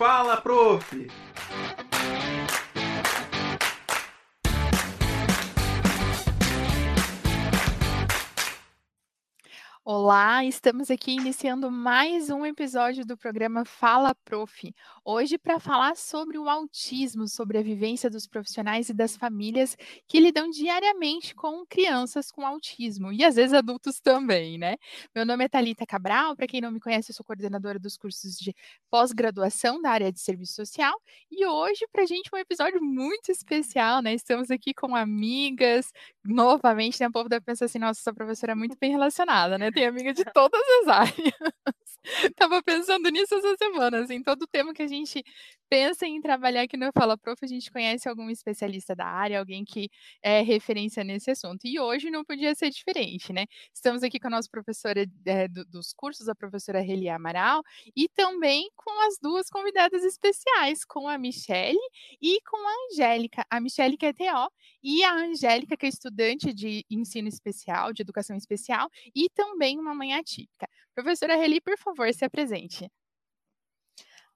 Fala, prof! Olá, estamos aqui iniciando mais um episódio do programa Fala Prof. Hoje para falar sobre o autismo, sobre a vivência dos profissionais e das famílias que lidam diariamente com crianças com autismo e às vezes adultos também, né? Meu nome é Talita Cabral, para quem não me conhece, eu sou coordenadora dos cursos de pós-graduação da área de serviço social e hoje para a gente um episódio muito especial, né? Estamos aqui com amigas, novamente, né? O povo deve pensar assim, nossa, essa professora é muito bem relacionada, né? Tem amiga de todas as áreas. Tava pensando nisso essa semana, assim, todo tema que a gente pensa em trabalhar aqui no Fala Prof, a gente conhece algum especialista da área, alguém que é referência nesse assunto. E hoje não podia ser diferente, né? Estamos aqui com a nossa professora é, do, dos cursos, a professora Reli Amaral, e também com as duas convidadas especiais, com a Michele e com a Angélica. A Michele que é TO e a Angélica que é estudante de ensino especial, de educação especial, e também uma mãe atípica. Professora Reli, por favor, se apresente.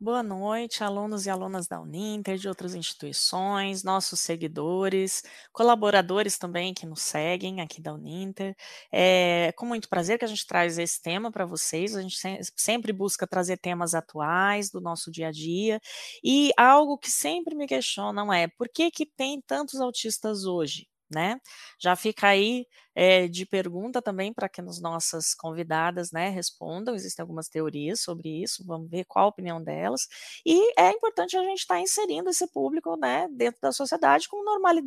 Boa noite, alunos e alunas da Uninter, de outras instituições, nossos seguidores, colaboradores também que nos seguem aqui da Uninter. É com muito prazer que a gente traz esse tema para vocês. A gente sempre busca trazer temas atuais do nosso dia a dia. E algo que sempre me questionam é por que, que tem tantos autistas hoje? Né? Já fica aí é, de pergunta também para que as nossas convidadas, né, respondam. Existem algumas teorias sobre isso, vamos ver qual a opinião delas. E é importante a gente estar tá inserindo esse público, né, dentro da sociedade,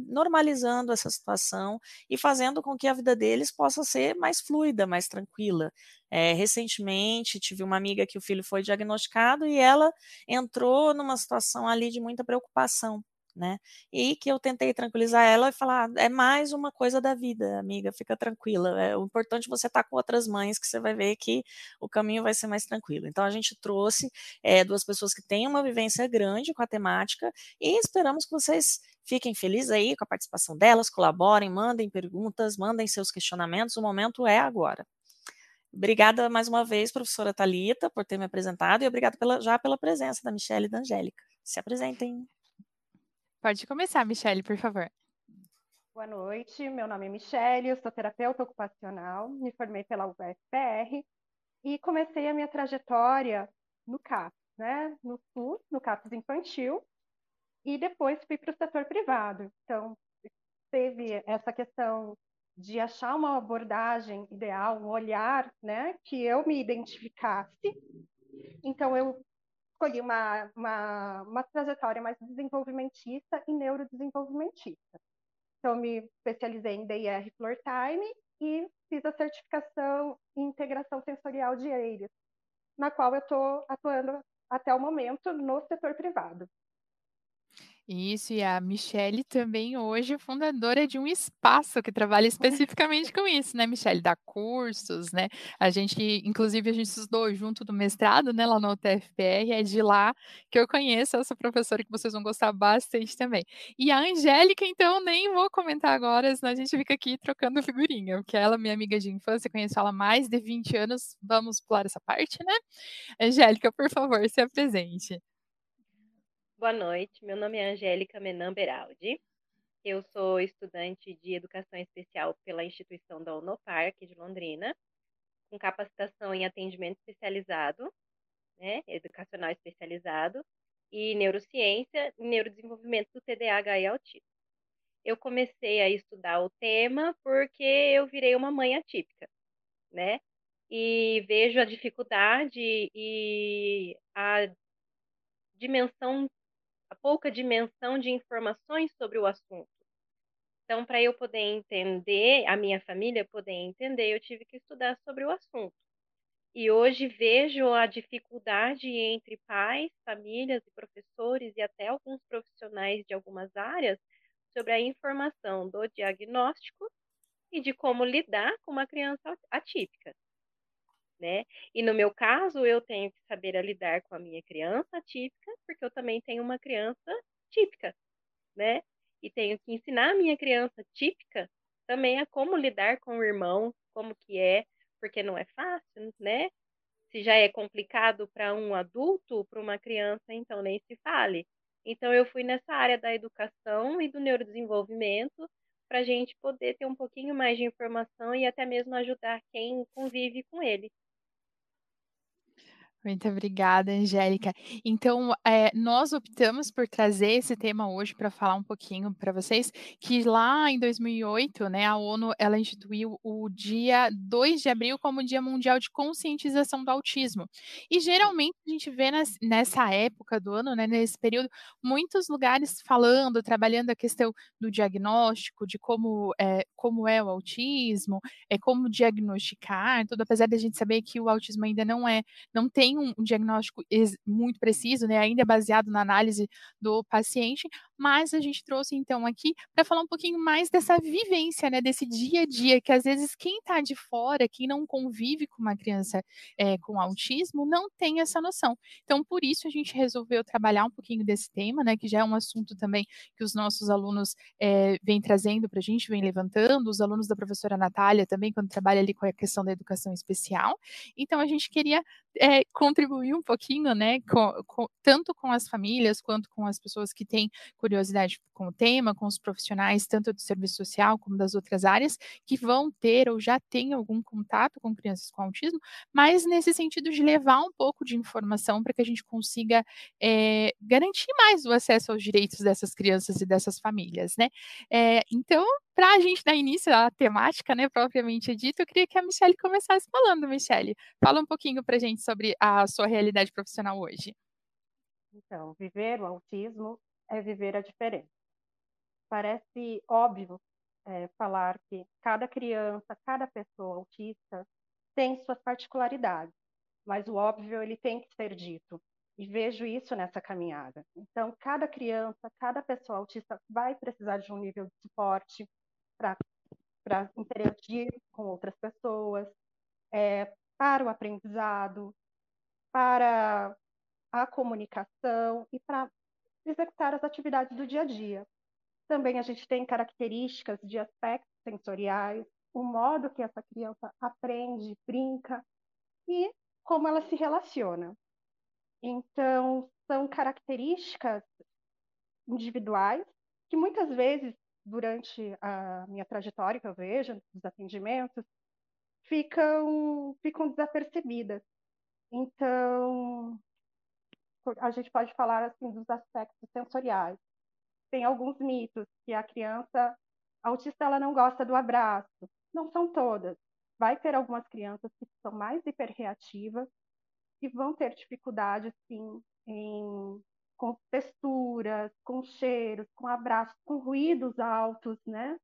normalizando essa situação e fazendo com que a vida deles possa ser mais fluida, mais tranquila. É, recentemente tive uma amiga que o filho foi diagnosticado e ela entrou numa situação ali de muita preocupação né? E que eu tentei tranquilizar ela e falar: é mais uma coisa da vida, amiga, fica tranquila. É o importante é você estar tá com outras mães, que você vai ver que o caminho vai ser mais tranquilo. Então a gente trouxe é, duas pessoas que têm uma vivência grande com a temática e esperamos que vocês fiquem felizes aí com a participação delas, colaborem, mandem perguntas, mandem seus questionamentos. O momento é agora. Obrigada mais uma vez, professora Talita, por ter me apresentado e obrigada já pela presença da Michelle e da Angélica. Se apresentem. Pode começar, Michele, por favor. Boa noite, meu nome é Michele, eu sou terapeuta ocupacional, me formei pela UFPR e comecei a minha trajetória no CAPS, né? No SUS, no CAPS infantil, e depois fui para o setor privado. Então, teve essa questão de achar uma abordagem ideal, um olhar, né, que eu me identificasse. Então, eu escolhi uma, uma, uma trajetória mais desenvolvimentista e neurodesenvolvimentista. Então, me especializei em DIR Floor Time e fiz a certificação em integração sensorial de EIRES, na qual eu estou atuando até o momento no setor privado. Isso, e a Michelle também hoje é fundadora de um espaço que trabalha especificamente com isso, né, Michelle? Dá cursos, né? A gente, inclusive, a gente estudou junto do mestrado, né, lá no UTFPR, é de lá que eu conheço essa professora que vocês vão gostar bastante também. E a Angélica, então, nem vou comentar agora, senão a gente fica aqui trocando figurinha, porque ela é minha amiga de infância, conheço ela há mais de 20 anos, vamos pular essa parte, né? Angélica, por favor, se apresente. Boa noite, meu nome é Angélica Menan Beraldi. Eu sou estudante de Educação Especial pela instituição da Unopar, aqui de Londrina, com capacitação em atendimento especializado, né, educacional especializado, e neurociência e neurodesenvolvimento do TDAH e autismo. Eu comecei a estudar o tema porque eu virei uma mãe atípica, né? E vejo a dificuldade e a dimensão a pouca dimensão de informações sobre o assunto. Então, para eu poder entender, a minha família poder entender, eu tive que estudar sobre o assunto. E hoje vejo a dificuldade entre pais, famílias e professores e até alguns profissionais de algumas áreas sobre a informação do diagnóstico e de como lidar com uma criança atípica né? E no meu caso, eu tenho que saber lidar com a minha criança típica, porque eu também tenho uma criança típica, né? E tenho que ensinar a minha criança típica também a como lidar com o irmão, como que é, porque não é fácil, né? Se já é complicado para um adulto, para uma criança, então nem se fale. Então, eu fui nessa área da educação e do neurodesenvolvimento para a gente poder ter um pouquinho mais de informação e até mesmo ajudar quem convive com ele. Muito obrigada, Angélica. Então, eh, nós optamos por trazer esse tema hoje para falar um pouquinho para vocês, que lá em 2008, né, a ONU ela instituiu o dia 2 de abril como Dia Mundial de Conscientização do Autismo. E geralmente a gente vê nas, nessa época do ano, né, nesse período, muitos lugares falando, trabalhando a questão do diagnóstico, de como é, como é o autismo, é como diagnosticar, tudo, apesar da gente saber que o autismo ainda não é, não tem um, diagnóstico muito preciso, né, ainda baseado na análise do paciente, mas a gente trouxe então aqui para falar um pouquinho mais dessa vivência, né, desse dia a dia, que às vezes quem está de fora, quem não convive com uma criança é, com autismo, não tem essa noção. Então, por isso a gente resolveu trabalhar um pouquinho desse tema, né, que já é um assunto também que os nossos alunos é, vêm trazendo para a gente, vêm levantando, os alunos da professora Natália também, quando trabalha ali com a questão da educação especial. Então, a gente queria é, contribuir um pouquinho, né, com, com, tanto com as famílias quanto com as pessoas que têm curiosidade com o tema, com os profissionais, tanto do serviço social como das outras áreas, que vão ter ou já têm algum contato com crianças com autismo, mas nesse sentido de levar um pouco de informação para que a gente consiga é, garantir mais o acesso aos direitos dessas crianças e dessas famílias, né? É, então, para a gente dar início à temática, né, propriamente dita, eu queria que a Michelle começasse falando, Michelle. Fala um pouquinho para a gente sobre a sua realidade profissional hoje. Então, viver o autismo é viver a diferença. Parece óbvio é, falar que cada criança, cada pessoa autista tem suas particularidades, mas o óbvio ele tem que ser dito. E vejo isso nessa caminhada. Então, cada criança, cada pessoa autista vai precisar de um nível de suporte, para interagir com outras pessoas, é, para o aprendizado, para a comunicação e para executar as atividades do dia a dia. Também a gente tem características de aspectos sensoriais, o modo que essa criança aprende, brinca e como ela se relaciona. Então, são características individuais que muitas vezes durante a minha trajetória que eu vejo dos atendimentos ficam ficam desapercebidas. Então, a gente pode falar assim dos aspectos sensoriais. Tem alguns mitos que a criança autista ela não gosta do abraço. Não são todas. Vai ter algumas crianças que são mais hiperreativas e vão ter dificuldade sim em com texturas, com cheiros, com abraços, com ruídos altos, né?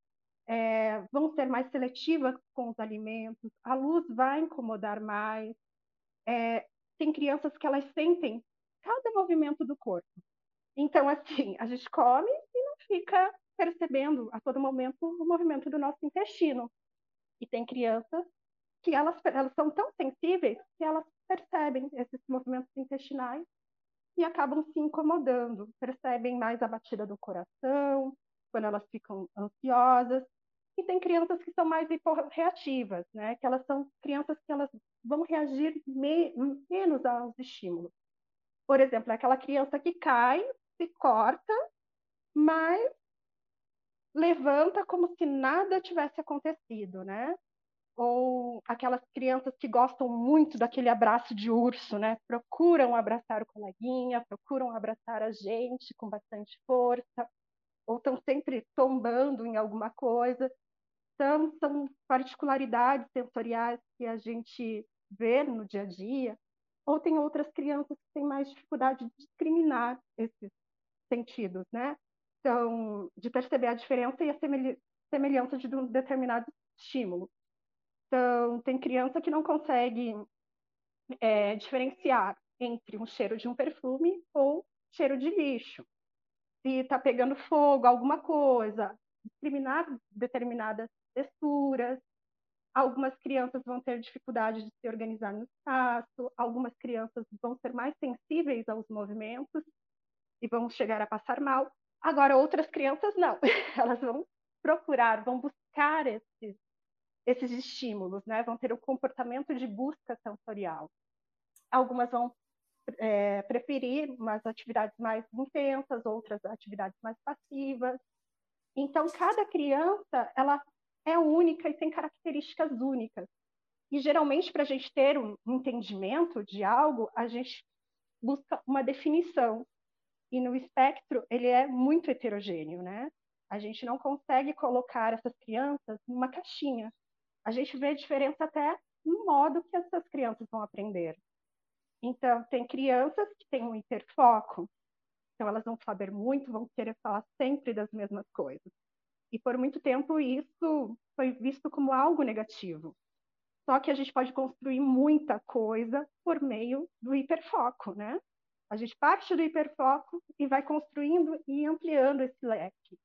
É, vão ser mais seletivas com os alimentos, a luz vai incomodar mais. É, tem crianças que elas sentem cada movimento do corpo. Então, assim, a gente come e não fica percebendo a todo momento o movimento do nosso intestino. E tem crianças que elas, elas são tão sensíveis que elas percebem esses movimentos intestinais e acabam se incomodando, percebem mais a batida do coração, quando elas ficam ansiosas. E tem crianças que são mais reativas, né? Que elas são crianças que elas vão reagir me menos aos estímulos. Por exemplo, é aquela criança que cai, se corta, mas levanta como se nada tivesse acontecido, né? Ou aquelas crianças que gostam muito daquele abraço de urso, né? Procuram abraçar o coleguinha, procuram abraçar a gente com bastante força, ou estão sempre tombando em alguma coisa. Então, são particularidades sensoriais que a gente vê no dia a dia. Ou tem outras crianças que têm mais dificuldade de discriminar esses sentidos, né? Então, de perceber a diferença e a semelhança de um determinado estímulo. Então, tem criança que não consegue é, diferenciar entre um cheiro de um perfume ou cheiro de lixo. Se está pegando fogo, alguma coisa, discriminar determinadas texturas. Algumas crianças vão ter dificuldade de se organizar no espaço, algumas crianças vão ser mais sensíveis aos movimentos e vão chegar a passar mal. Agora, outras crianças não, elas vão procurar, vão buscar esses esses estímulos, né? Vão ter o comportamento de busca sensorial. algumas vão é, preferir umas atividades mais intensas, outras atividades mais passivas. Então, cada criança ela é única e tem características únicas. E geralmente, para a gente ter um entendimento de algo, a gente busca uma definição. E no espectro, ele é muito heterogêneo, né? A gente não consegue colocar essas crianças numa caixinha. A gente vê diferença até no modo que essas crianças vão aprender. Então, tem crianças que têm um hiperfoco, então elas vão saber muito, vão querer falar sempre das mesmas coisas. E por muito tempo isso foi visto como algo negativo. Só que a gente pode construir muita coisa por meio do hiperfoco, né? A gente parte do hiperfoco e vai construindo e ampliando esse leque.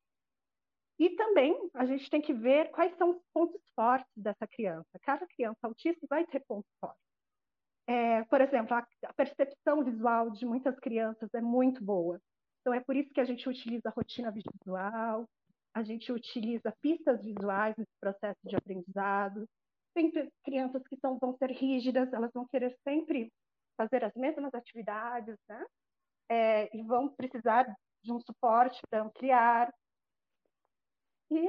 E também a gente tem que ver quais são os pontos fortes dessa criança. Cada criança autista vai ter pontos fortes. É, por exemplo, a, a, percepção visual de muitas crianças é muito boa. Então, é por isso que a gente utiliza a rotina visual, a gente utiliza pistas visuais nesse processo de aprendizado. Tem crianças que são, vão ser rígidas, elas vão querer sempre fazer as mesmas atividades, né? É, e vão precisar de um suporte para ampliar. E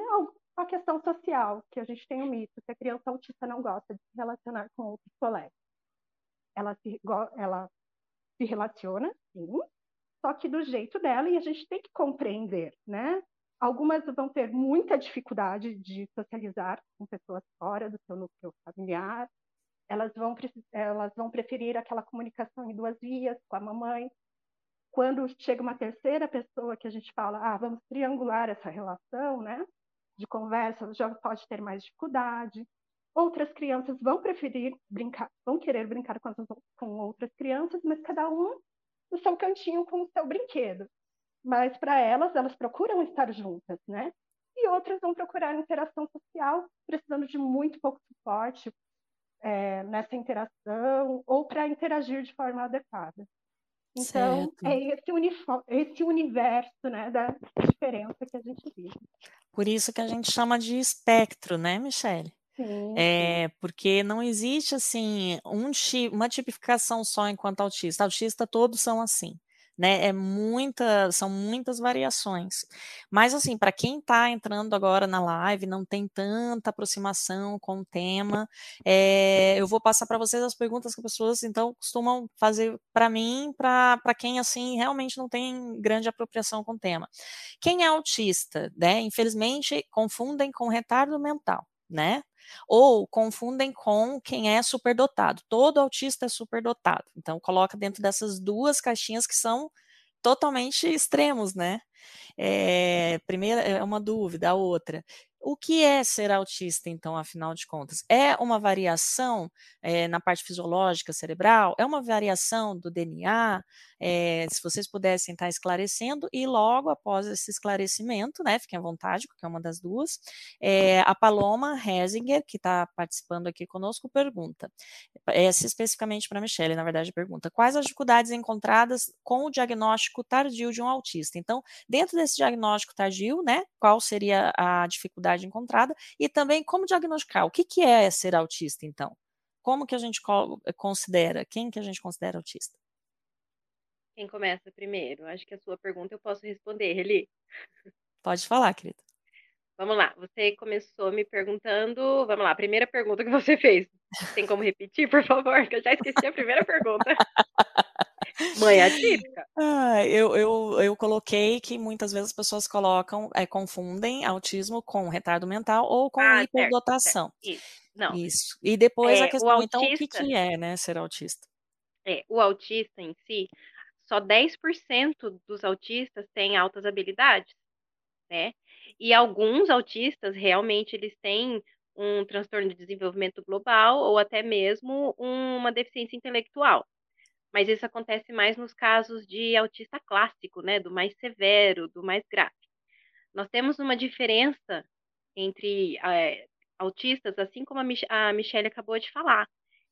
a questão social, que a gente tem o um mito, que a criança autista não gosta de se relacionar com outros colegas ela se, ela se relaciona, sim, só que do jeito dela, e a gente tem que compreender, né? Algumas vão ter muita dificuldade de socializar com pessoas fora do seu núcleo familiar, elas vão, elas vão preferir aquela comunicação em duas vias com a mamãe. Quando chega uma terceira pessoa que a gente fala, ah, vamos triangular essa relação, né? De conversa, já pode ter mais dificuldade. Outras crianças vão preferir brincar, vão querer brincar com, as, com outras crianças, mas cada um no seu cantinho com o seu brinquedo. Mas para elas, elas procuram estar juntas, né? E outras vão procurar interação social, precisando de muito pouco suporte é, nessa interação ou para interagir de forma adequada. Então, certo. é esse, esse universo né, da diferença que a gente vive. Por isso que a gente chama de espectro, né, Michele? Sim, É, porque não existe assim um uma tipificação só enquanto autista. Autista todos são assim, né? É muita, são muitas variações. Mas assim, para quem está entrando agora na live, não tem tanta aproximação com o tema, é, eu vou passar para vocês as perguntas que as pessoas então costumam fazer para mim, para quem assim realmente não tem grande apropriação com o tema. Quem é autista, né? Infelizmente confundem com retardo mental né? Ou confundem com quem é superdotado. Todo autista é superdotado. Então, coloca dentro dessas duas caixinhas que são totalmente extremos, né? É, primeira é uma dúvida, a outra. O que é ser autista, então, afinal de contas? É uma variação é, na parte fisiológica cerebral? É uma variação do DNA? É, se vocês pudessem estar esclarecendo, e logo após esse esclarecimento, né, fiquem à vontade, porque é uma das duas, é, a Paloma Hesinger, que está participando aqui conosco, pergunta, essa especificamente para a Michelle, na verdade, pergunta, quais as dificuldades encontradas com o diagnóstico tardio de um autista? Então, dentro desse diagnóstico tardio, né, qual seria a dificuldade encontrada? E também como diagnosticar? O que, que é ser autista, então? Como que a gente considera? Quem que a gente considera autista? Quem começa primeiro? Acho que a sua pergunta eu posso responder, Eli. Pode falar, querida. Vamos lá, você começou me perguntando. Vamos lá, a primeira pergunta que você fez. Tem como repetir, por favor? Que eu já esqueci a primeira pergunta. Mãe atípica. Ah, eu, eu, eu coloquei que muitas vezes as pessoas colocam, é, confundem autismo com retardo mental ou com ah, hiperdotação. Certo, certo. Isso. Não. Isso. E depois é, a questão, autista, então, o que, que é, né, ser autista? É, o autista em si, só 10% dos autistas têm altas habilidades, né? E alguns autistas realmente eles têm um transtorno de desenvolvimento global ou até mesmo uma deficiência intelectual. Mas isso acontece mais nos casos de autista clássico, né, do mais severo, do mais grave. Nós temos uma diferença entre é, autistas, assim como a, Mich a Michelle acabou de falar.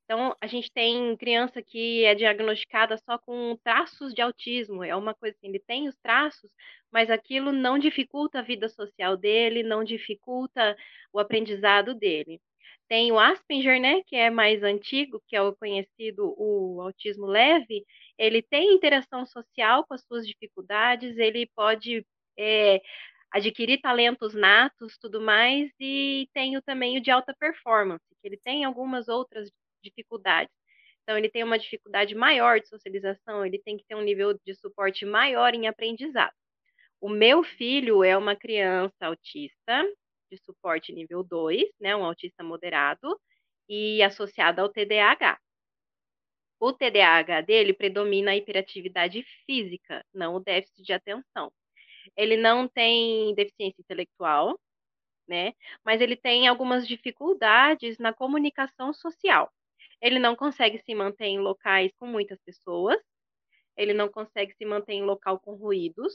Então, a gente tem criança que é diagnosticada só com traços de autismo. É uma coisa assim, ele tem os traços, mas aquilo não dificulta a vida social dele, não dificulta o aprendizado dele. Tem o Asperger, né, que é mais antigo, que é o conhecido o autismo leve. Ele tem interação social com as suas dificuldades, ele pode é, adquirir talentos natos, tudo mais, e tem o também o de alta performance, que ele tem algumas outras dificuldades. Então, ele tem uma dificuldade maior de socialização, ele tem que ter um nível de suporte maior em aprendizado. O meu filho é uma criança autista, de suporte nível 2, né, um autista moderado, e associado ao TDAH. O TDAH dele predomina a hiperatividade física, não o déficit de atenção. Ele não tem deficiência intelectual, né? Mas ele tem algumas dificuldades na comunicação social. Ele não consegue se manter em locais com muitas pessoas, ele não consegue se manter em local com ruídos.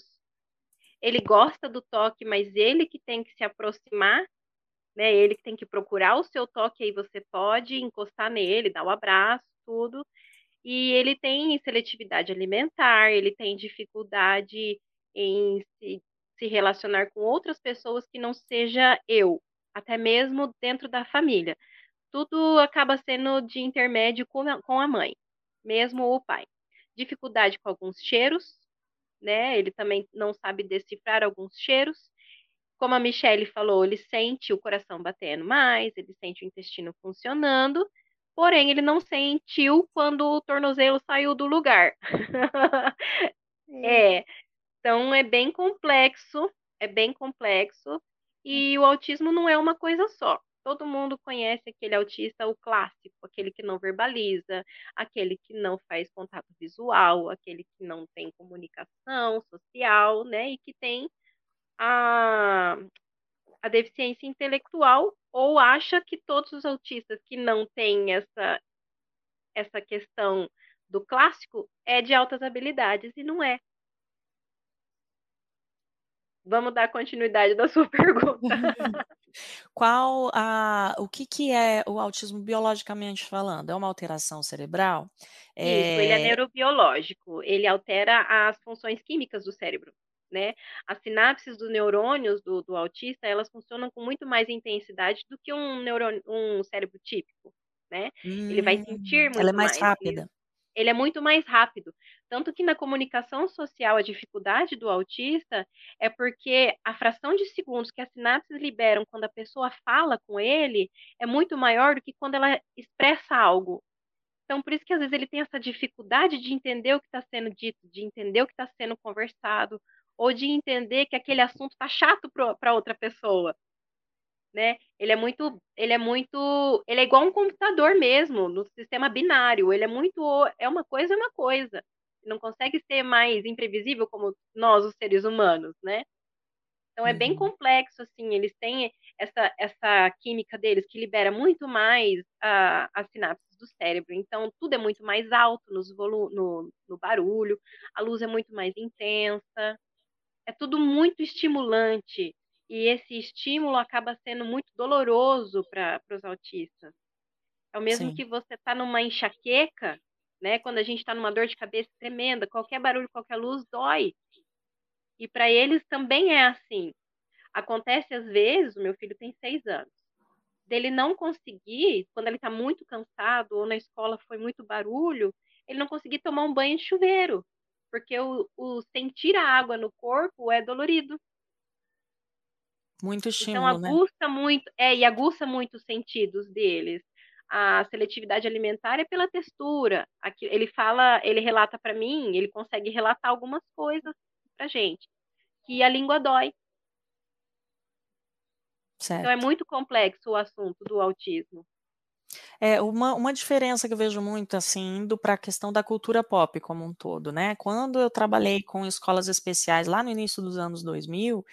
Ele gosta do toque, mas ele que tem que se aproximar, né? Ele que tem que procurar o seu toque, aí você pode encostar nele, dar o um abraço, tudo. E ele tem seletividade alimentar, ele tem dificuldade em se, se relacionar com outras pessoas que não seja eu, até mesmo dentro da família tudo acaba sendo de intermédio com a, com a mãe, mesmo o pai. Dificuldade com alguns cheiros, né? Ele também não sabe decifrar alguns cheiros. Como a Michelle falou, ele sente o coração batendo mais, ele sente o intestino funcionando, porém ele não sentiu quando o tornozelo saiu do lugar. é, então é bem complexo, é bem complexo, e o autismo não é uma coisa só. Todo mundo conhece aquele autista, o clássico, aquele que não verbaliza, aquele que não faz contato visual, aquele que não tem comunicação social, né? E que tem a, a deficiência intelectual ou acha que todos os autistas que não têm essa, essa questão do clássico é de altas habilidades e não é. Vamos dar continuidade da sua pergunta. Qual a, o que, que é o autismo biologicamente falando? É uma alteração cerebral? Isso, ele é neurobiológico. Ele altera as funções químicas do cérebro. Né? As sinapses dos neurônios do, do autista, elas funcionam com muito mais intensidade do que um, neurônio, um cérebro típico, né? Hum, ele vai sentir muito ela é mais, mais. rápida. Ele é muito mais rápido. Tanto que na comunicação social, a dificuldade do autista é porque a fração de segundos que as sinapses liberam quando a pessoa fala com ele é muito maior do que quando ela expressa algo. Então, por isso que às vezes ele tem essa dificuldade de entender o que está sendo dito, de entender o que está sendo conversado, ou de entender que aquele assunto está chato para outra pessoa né? Ele é muito, ele é muito, ele é igual um computador mesmo, no sistema binário. Ele é muito, é uma coisa, é uma coisa. Não consegue ser mais imprevisível como nós, os seres humanos, né? Então é bem uhum. complexo, assim. Eles têm essa, essa química deles que libera muito mais a, as sinapses do cérebro. Então tudo é muito mais alto nos volu no, no barulho, a luz é muito mais intensa. É tudo muito estimulante e esse estímulo acaba sendo muito doloroso para os autistas. É o mesmo Sim. que você está numa enxaqueca, né? Quando a gente está numa dor de cabeça tremenda, qualquer barulho, qualquer luz dói. E para eles também é assim. Acontece às vezes, o meu filho tem seis anos, dele não conseguir, quando ele está muito cansado ou na escola foi muito barulho, ele não conseguir tomar um banho de chuveiro, porque o, o sentir a água no corpo é dolorido. Muito Então estímulo, né? aguça muito, é, e aguça muito os sentidos deles. A seletividade alimentar é pela textura. Aqui, ele fala, ele relata para mim, ele consegue relatar algumas coisas pra gente, que a língua dói. Então é Certo. muito complexo o assunto do autismo. É, uma, uma diferença que eu vejo muito, assim, indo para a questão da cultura pop como um todo, né? Quando eu trabalhei com escolas especiais lá no início dos anos 2000,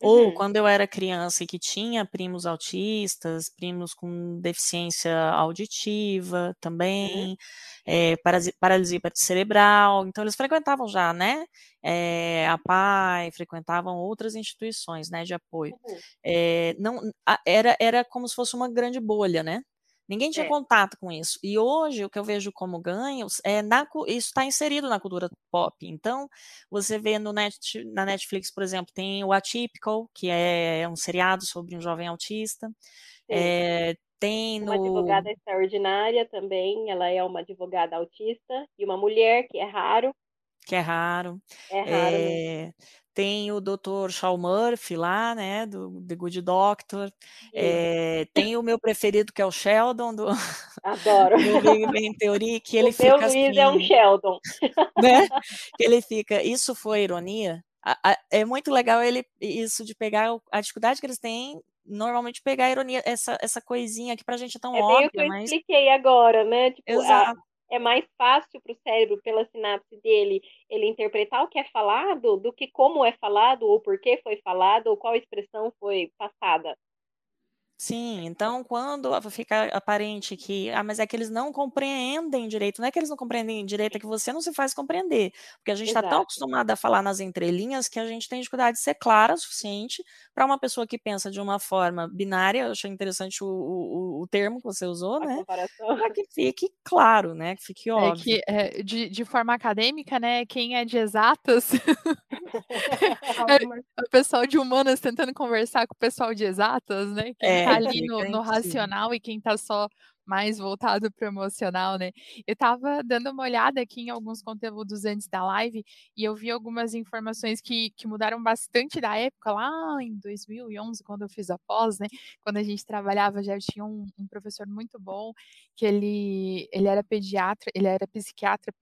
ou Uhum. quando eu era criança e que tinha primos autistas, primos com deficiência auditiva Uhum. também, é, parasi- paralisia cerebral, então eles frequentavam já, né? É, a PAI, frequentavam outras instituições, né, de apoio. Uhum. É, não, era, era como se fosse uma grande bolha, né? Ninguém tinha É. contato com isso. E hoje o que eu vejo como ganhos é na, isso está inserido na cultura pop. Então, você vê no net, na Netflix, por exemplo, tem o Atypical, que é um seriado sobre um jovem autista. É, Tem Uma advogada extraordinária também, ela é uma advogada autista e uma mulher, que é raro. Que é raro. É raro. É... Tem o Dr. Shaw Murphy lá, né, do The Good Doctor. É... Tem o meu preferido, que é o Sheldon, do, Adoro. do Big Bang Theory, que ele o fica meu Luiz assim... é um Sheldon. Né? Que ele fica, isso foi ironia? é muito legal ele isso de pegar a dificuldade que eles têm normalmente pegar a ironia essa, essa coisinha que pra gente é tão é óbvia, o que eu mas expliquei agora, né? Tipo, Exato. É mais fácil para o cérebro, pela sinapse dele, ele interpretar o que é falado do que como é falado, ou por que foi falado, ou qual expressão foi passada. Sim, então quando fica aparente que, ah, mas é que eles não compreendem direito, não é que eles não compreendem direito, é que você não se faz compreender, porque a gente está tão acostumado a falar nas entrelinhas que a gente tem dificuldade de ser clara o suficiente para uma pessoa que pensa de uma forma binária, eu achei interessante o, o, o termo que você usou, A né? Para que fique claro, né? Que fique É óbvio. que, é, de, de forma acadêmica, né, quem é de exatas, Algumas- o pessoal de humanas tentando conversar com o pessoal de exatas, né, É, tá ali fica no, no racional e quem tá só mais voltado para o emocional, né. Eu estava dando uma olhada aqui em alguns conteúdos antes da live e eu vi algumas informações que, que mudaram bastante da época, lá em 2011, quando eu fiz a pós, né, quando a gente trabalhava, já tinha um, um professor muito bom, que ele, ele era pediatra, ele era psiquiatra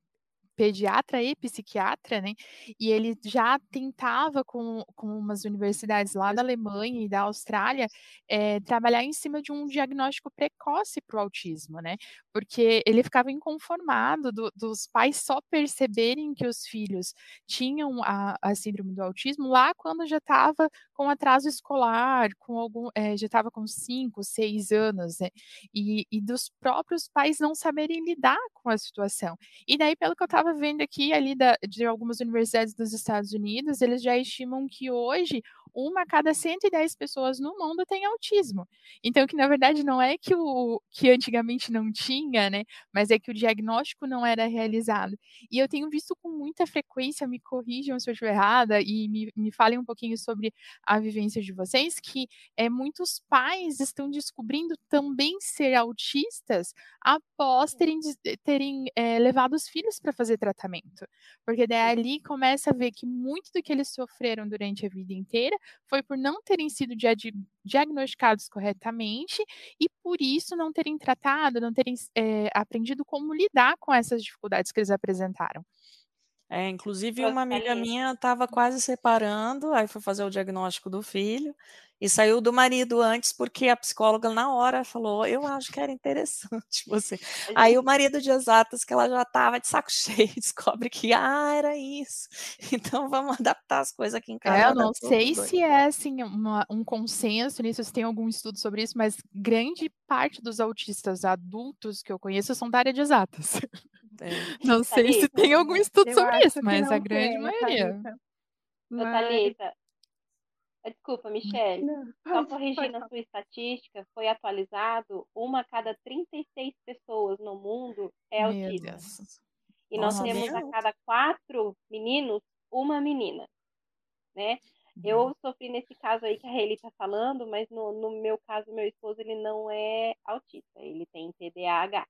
pediatra e psiquiatra, né? E ele já tentava com, com umas universidades lá da Alemanha e da Austrália eh, trabalhar em cima de um diagnóstico precoce para o autismo, né? Porque ele ficava inconformado do- dos pais só perceberem que os filhos tinham a, a síndrome do autismo lá quando já estava com atraso escolar, com algum, eh, já estava com 5, 6 anos, né? E, e dos próprios pais não saberem lidar com a situação. E daí, pelo que eu estava vendo aqui, ali da, de algumas universidades dos Estados Unidos, eles já estimam que hoje uma a cada 110 pessoas no mundo tem autismo. Então, que na verdade não é que o que antigamente não tinha, né? Mas é que o diagnóstico não era realizado. E eu tenho visto com muita frequência, me corrijam se eu estiver errada e me, me falem um pouquinho sobre a vivência de vocês, que é, muitos pais estão descobrindo também ser autistas após terem, terem eh, levado os filhos para fazer tratamento. Porque daí ali começa a ver que muito do que eles sofreram durante a vida inteira foi por não terem sido dia- diagnosticados corretamente e por isso não terem tratado, não terem eh, aprendido como lidar com essas dificuldades que eles apresentaram. É, inclusive uma amiga minha estava quase separando, aí foi fazer o diagnóstico do filho e saiu do marido antes porque a psicóloga na hora falou, eu acho que era interessante você. Aí o marido de exatas que ela já estava de saco cheio descobre que ah era isso. Então vamos adaptar as coisas aqui em casa. É, eu não sei se é assim uma- um consenso nisso, se tem algum estudo sobre isso, mas grande parte dos autistas adultos que eu conheço são da área de exatas. É. Não sei se Thalita, tem algum estudo eu sobre isso, mas a grande tem, maioria. Thalita. Mas- Thalita. Ah, Desculpa, Michelle. Não, Só corrigindo a sua estatística, foi atualizado, uma a cada 36 pessoas no mundo é autista. E nós Nossa, temos bem a cada quatro meninos, uma menina, né? Uhum. Eu sofri nesse caso aí que a Hayley tá falando, mas no, no meu caso, meu esposo, ele não é autista, ele tem TDAH.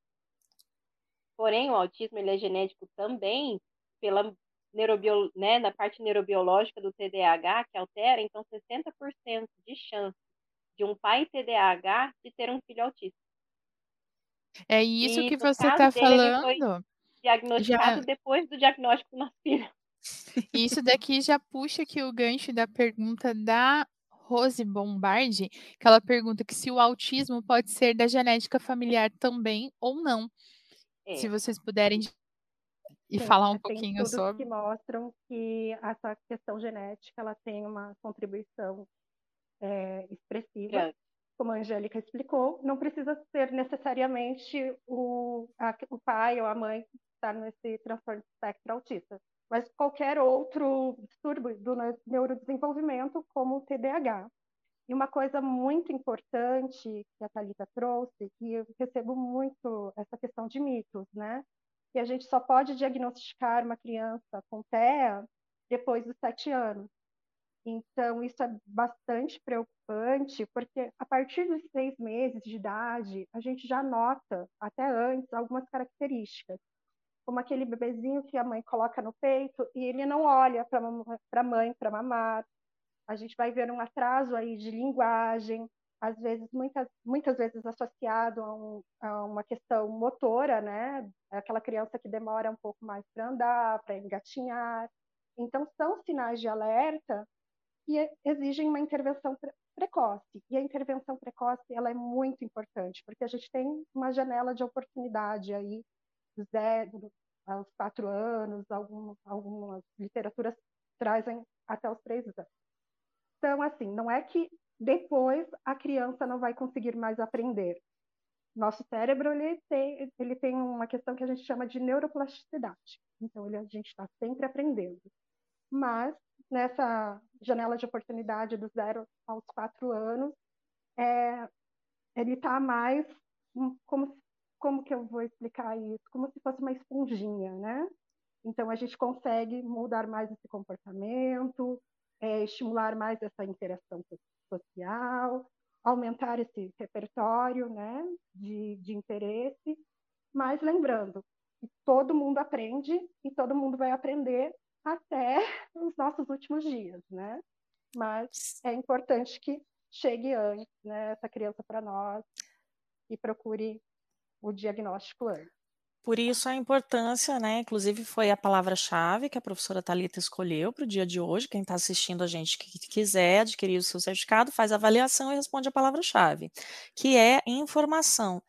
Porém, o autismo, ele é genético também pela neurobio, né, na parte neurobiológica do TDAH, que altera, então 60% de chance de um pai TDAH de ter um filho autista. É isso E que você está falando. Diagnosticado Já- depois do diagnóstico do nosso filho. Isso daqui já puxa aqui o gancho da pergunta da Rose Bombardi, que ela pergunta que se o autismo pode ser da genética familiar também ou não. É. Se vocês puderem e Sim, falar um é, tem pouquinho sobre. que mostram que essa questão genética ela tem uma contribuição é, expressiva, Grande. como a Angélica explicou. Não precisa ser necessariamente o, a- o pai ou a mãe que está nesse transtorno de espectro autista, mas qualquer outro distúrbio do neu- neurodesenvolvimento, como o TDAH. E uma coisa muito importante que a Thalita trouxe, que eu recebo muito essa questão de mitos, né? Que a gente só pode diagnosticar uma criança com TEA depois dos sete anos. Então, isso é bastante preocupante, porque a partir dos seis meses de idade, a gente já nota, até antes, algumas características, como aquele bebezinho que a mãe coloca no peito e ele não olha para a mãe para mamar. A gente vai ver um atraso aí de linguagem, às vezes, muitas, muitas vezes associado a, um, a uma questão motora, né? Aquela criança que demora um pouco mais para andar, para engatinhar. Então, são sinais de alerta e exigem uma intervenção precoce. E a intervenção precoce ela é muito importante, porque a gente tem uma janela de oportunidade aí, zero aos quatro anos, algum, algumas literaturas trazem até os três anos. Então, assim, não é que depois a criança não vai conseguir mais aprender. Nosso cérebro ele tem, ele tem uma questão que a gente chama de neuroplasticidade. Então, ele, a gente está sempre aprendendo. Mas nessa janela de oportunidade do zero aos quatro anos, é, ele está mais como como que eu vou explicar isso? Como se fosse uma esponjinha, né? Então a gente consegue mudar mais esse comportamento, é, estimular mais essa interação social, aumentar esse repertório, né, de, de interesse. Mas lembrando que todo mundo aprende e todo mundo vai aprender até os nossos últimos dias, né? Mas é importante que chegue antes, né, essa criança para nós e procure o diagnóstico antes. Por isso a importância, né? Inclusive foi a palavra-chave que a professora Talita escolheu para o dia de hoje. Quem está assistindo a gente que quiser adquirir o seu certificado, faz a avaliação e responde a palavra-chave, que é informação.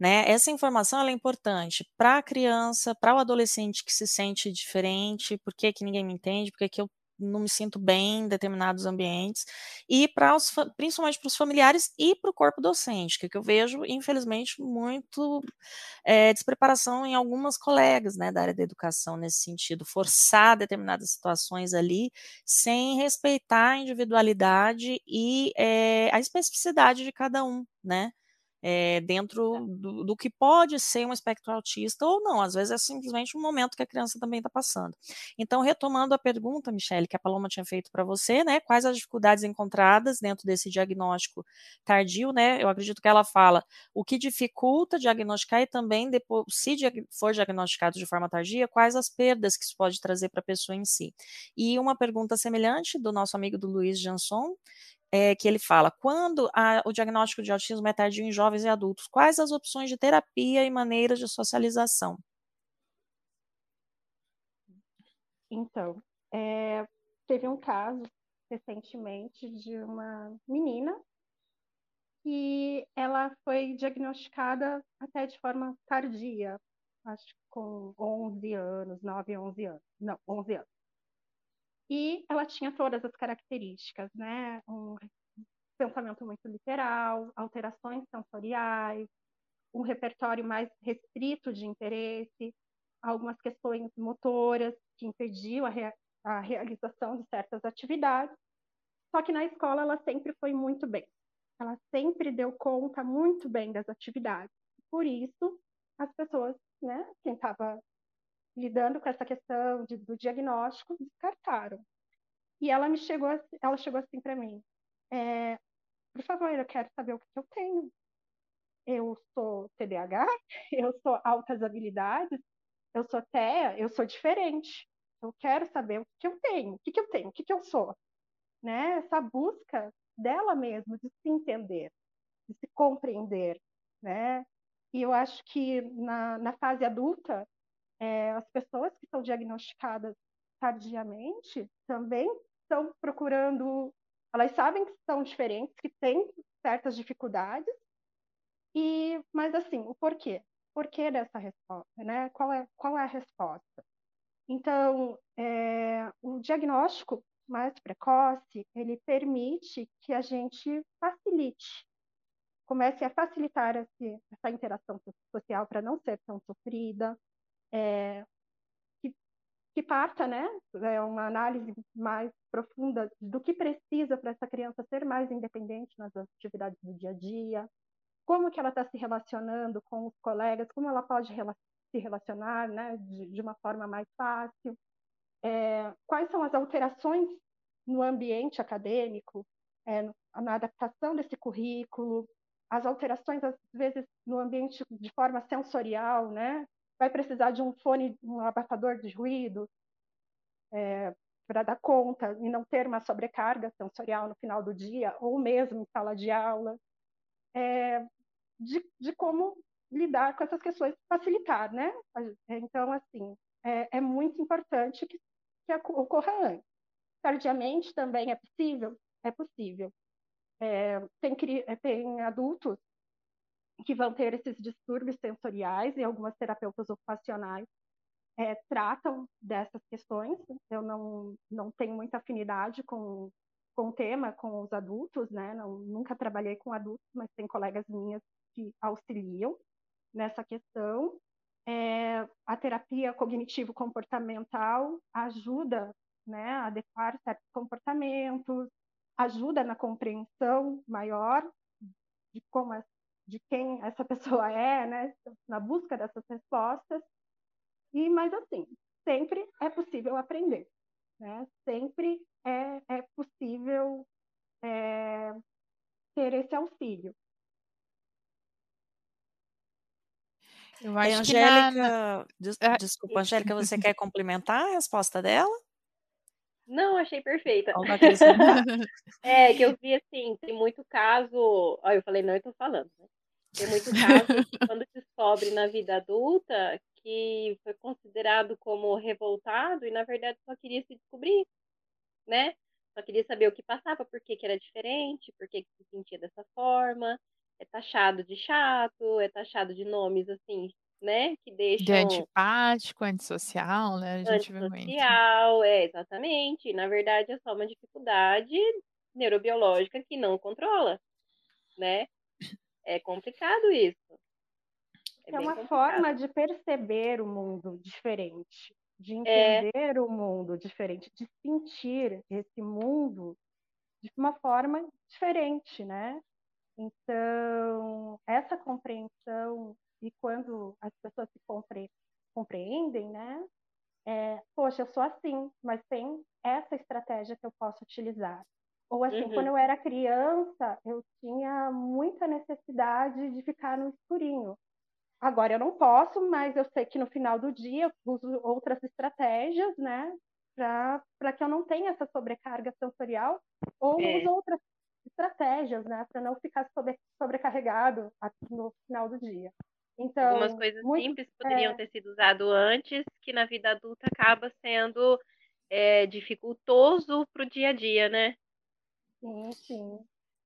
Né? Essa informação é importante para a criança, para o adolescente que se sente diferente, por que, ninguém me entende, por que, que eu não me sinto bem em determinados ambientes, e para os, principalmente para os familiares e para o corpo docente, que, que eu vejo, infelizmente, muito é, despreparação em algumas colegas né, da área da educação nesse sentido, forçar determinadas situações ali, sem respeitar a individualidade e é, a especificidade de cada um, né? É, dentro do, do, que pode ser um espectro autista ou não. Às vezes é simplesmente um momento que a criança também está passando. Então, retomando a pergunta, Michele, que a Paloma tinha feito para você, né? Quais as dificuldades encontradas dentro desse diagnóstico tardio, né? Eu acredito que ela fala o que dificulta diagnosticar e também, depois, se for diagnosticado de forma tardia, quais as perdas que isso pode trazer para a pessoa em si. E uma pergunta semelhante do nosso amigo do Luiz Janson, é, que ele fala: quando a, o diagnóstico de autismo é tardio em jovens e adultos, quais as opções de terapia e maneiras de socialização? Então, é, teve um caso recentemente de uma menina que ela foi diagnosticada até de forma tardia, acho que com 11 anos, 9, 11 anos, não, 11 anos. E ela tinha todas as características, né? Um pensamento muito literal, alterações sensoriais, um repertório mais restrito de interesse, algumas questões motoras que impediam a, rea a realização de certas atividades. Só que na escola ela sempre foi muito bem. Ela sempre deu conta muito bem das atividades. Por isso, as pessoas, né, quem estava lidando com essa questão de, do diagnóstico, descartaram. E ela me chegou, ela chegou assim para mim, é, por favor, eu quero saber o que eu tenho. Eu sou TDAH, eu sou altas habilidades, eu sou TEA, eu sou diferente. Eu quero saber o que eu tenho, o que, eu tenho, o que, eu sou. Né? Essa busca dela mesmo, de se entender, de se compreender. Né? E eu acho que na, na fase adulta, é, as pessoas que são diagnosticadas tardiamente também estão procurando, elas sabem que são diferentes, que têm certas dificuldades, e mas assim, o porquê? Porquê dessa resposta, né? Qual é, qual é a resposta? Então, é, o diagnóstico mais precoce, ele permite que a gente facilite, comece a facilitar esse, essa interação social para não ser tão sofrida, é, que, que parta, né, é uma análise mais profunda do que precisa para essa criança ser mais independente nas atividades do dia a dia, como que ela está se relacionando com os colegas, como ela pode rela se relacionar, né, de, de, uma forma mais fácil, é, quais são as alterações no ambiente acadêmico, é, na adaptação desse currículo, as alterações, às vezes, no ambiente de forma sensorial, né? Vai precisar de um fone, um abafador de ruído é, para dar conta e não ter uma sobrecarga sensorial no final do dia, ou mesmo em sala de aula, é, de, de como lidar com essas questões, facilitar, né? Então, assim, é, é muito importante que, que ocorra antes. Tardiamente também é possível? É possível. É, tem, tem adultos que vão ter esses distúrbios sensoriais e algumas terapeutas ocupacionais é, tratam dessas questões. Eu não, não tenho muita afinidade com, com o tema, com os adultos, né? Não, nunca trabalhei com adultos, mas tem colegas minhas que auxiliam nessa questão. É, a terapia cognitivo-comportamental ajuda né, a adequar certos comportamentos, ajuda na compreensão maior de como de quem essa pessoa é, né, na busca dessas respostas. E mas assim, sempre é possível aprender, né? Sempre é, é possível é, ter esse auxílio. Eu acho Angélica, que na... des, desculpa, Angélica, você quer complementar a resposta dela? Não, achei perfeita. é, que eu vi assim, tem muito caso. Olha, eu falei, não, eu tô falando, né? Tem muito caso quando descobre na vida adulta que foi considerado como revoltado e na verdade só queria se descobrir, né? Só queria saber o que passava, por que, que era diferente, por que, que se sentia dessa forma. É taxado de chato, é taxado de nomes assim, né? Que deixam. De antipático, antissocial, né? A gente antissocial, é, exatamente. Na verdade, é só uma dificuldade neurobiológica que não controla, né? É complicado isso. É, é uma complicado. forma de perceber o mundo diferente, de é. entender é. o mundo diferente, de sentir esse mundo de uma forma diferente, né? Então, essa compreensão e quando as pessoas se compre compreendem, né? É, poxa, eu sou assim, mas tem essa estratégia que eu posso utilizar. Ou assim, uhum. quando eu era criança, eu tinha muita necessidade de ficar no escurinho. Agora eu não posso, mas eu sei que no final do dia eu uso outras estratégias, né? Para que eu não tenha essa sobrecarga sensorial, ou é. uso outras estratégias, né? Para não ficar sobre, sobrecarregado no final do dia. Então, Algumas coisas muito, simples poderiam é... ter sido usado antes, que na vida adulta acaba sendo é, dificultoso para o dia a dia, né? Sim, sim.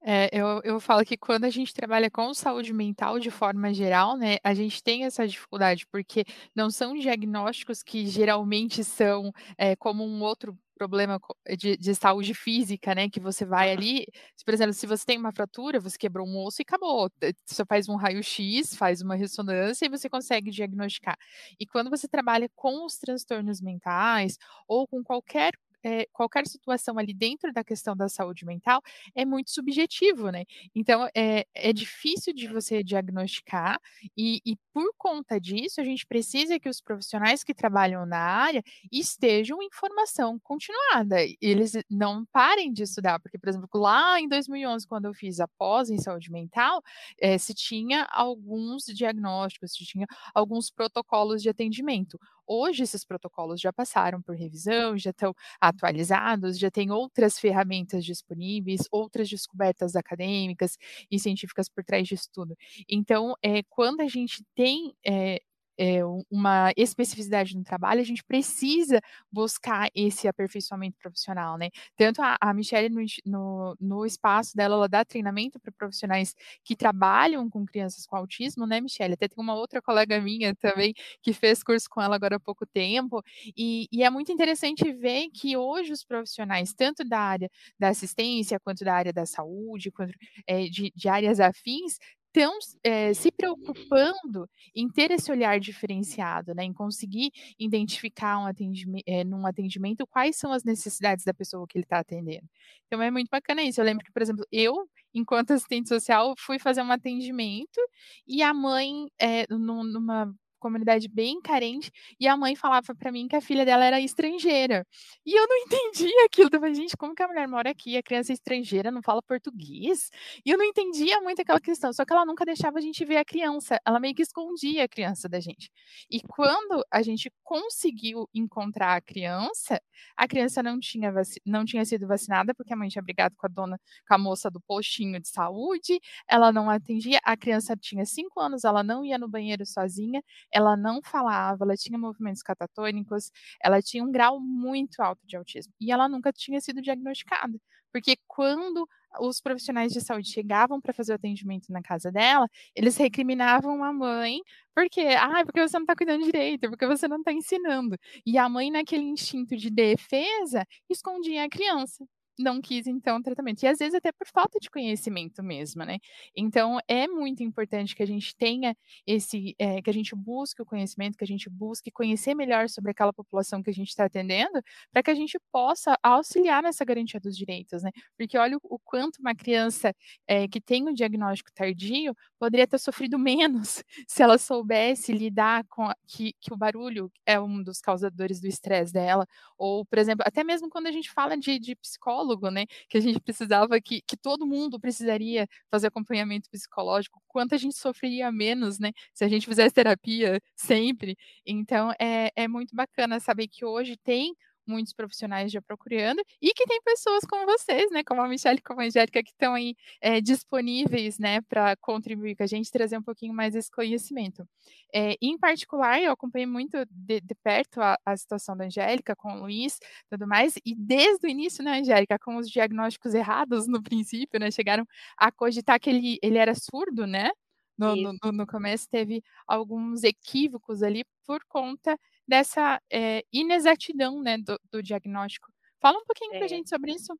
É, eu, eu falo que quando a gente trabalha com saúde mental de forma geral, né, a gente tem essa dificuldade, porque não são diagnósticos que geralmente são é, como um outro problema de, de, saúde física, né? Que você vai ali, por exemplo, se você tem uma fratura, você quebrou um osso e acabou. Você faz um raio-x, faz uma ressonância e você consegue diagnosticar. E quando você trabalha com os transtornos mentais ou com qualquer é, qualquer situação ali dentro da questão da saúde mental é muito subjetivo, né? Então é, é difícil de você diagnosticar e, e, por conta disso a gente precisa que os profissionais que trabalham na área estejam em formação continuada. Eles não parem de estudar, porque por exemplo lá em 2011 quando eu fiz a pós em saúde mental é, se tinha alguns diagnósticos, se tinha alguns protocolos de atendimento. Hoje esses protocolos já passaram por revisão, já estão atualizados, já tem outras ferramentas disponíveis, outras descobertas acadêmicas e científicas por trás disso tudo. Então, é, quando a gente tem é, é, uma especificidade no trabalho, a gente precisa buscar esse aperfeiçoamento profissional, né? Tanto a, a Michelle, no, no, no, espaço dela, ela dá treinamento para profissionais que trabalham com crianças com autismo, né, Michelle? Até tem uma outra colega minha também que fez curso com ela agora há pouco tempo, e, e é muito interessante ver que hoje os profissionais, tanto da área da assistência, quanto da área da saúde, quanto é, de, de áreas afins, estão é, se preocupando em ter esse olhar diferenciado, né, em conseguir identificar um atendimento, é, num atendimento quais são as necessidades da pessoa que ele está atendendo. Então é muito bacana isso. Eu lembro que, por exemplo, eu, enquanto assistente social, fui fazer um atendimento e a mãe, é, numa comunidade bem carente, e a mãe falava para mim que a filha dela era estrangeira. E eu não entendia aquilo. Eu falei, gente, como que a mulher mora aqui, a criança é estrangeira, não fala português? E eu não entendia muito aquela questão, só que ela nunca deixava a gente ver a criança, ela meio que escondia a criança da gente. E quando a gente conseguiu encontrar a criança, a criança não tinha, não tinha sido vacinada, porque a mãe tinha brigado com a dona, com a moça do postinho de saúde, ela não atendia, a criança tinha cinco anos, ela não ia no banheiro sozinha, ela não falava, ela tinha movimentos catatônicos, ela tinha um grau muito alto de autismo e ela nunca tinha sido diagnosticada. Porque quando os profissionais de saúde chegavam para fazer o atendimento na casa dela, eles recriminavam a mãe, porque, ah, porque você não está cuidando direito, porque você não está ensinando. E a mãe, naquele instinto de defesa, escondia a criança não quis então tratamento. E às vezes até por falta de conhecimento mesmo, né? Então é muito importante que a gente tenha esse, é, que a gente busque o conhecimento, que a gente busque conhecer melhor sobre aquela população que a gente está atendendo, para que a gente possa auxiliar nessa garantia dos direitos, né? Porque olha o, o quanto uma criança é, que tem um diagnóstico tardio poderia ter sofrido menos se ela soubesse lidar com a, que, que o barulho é um dos causadores do estresse dela, ou, por exemplo, até mesmo quando a gente fala de, de psicólogo, né, que a gente precisava que, que todo mundo precisaria fazer acompanhamento psicológico, quanto a gente sofreria menos, né, se a gente fizesse terapia sempre. Então, é, é muito bacana saber que hoje tem muitos profissionais já procurando e que tem pessoas como vocês, né, como a Michelle e como a Angélica, que estão aí é, disponíveis, né, para contribuir com a gente, trazer um pouquinho mais esse conhecimento. É, em particular, eu acompanhei muito de, de perto a, a, situação da Angélica com o Luiz, tudo mais, e desde o início, né, Angélica, com os diagnósticos errados no princípio, né, chegaram a cogitar que ele, ele era surdo, né, no, no, no, começo teve alguns equívocos ali por conta dessa é, inexatidão né, do, do, diagnóstico. Fala um pouquinho é. para a gente sobre isso.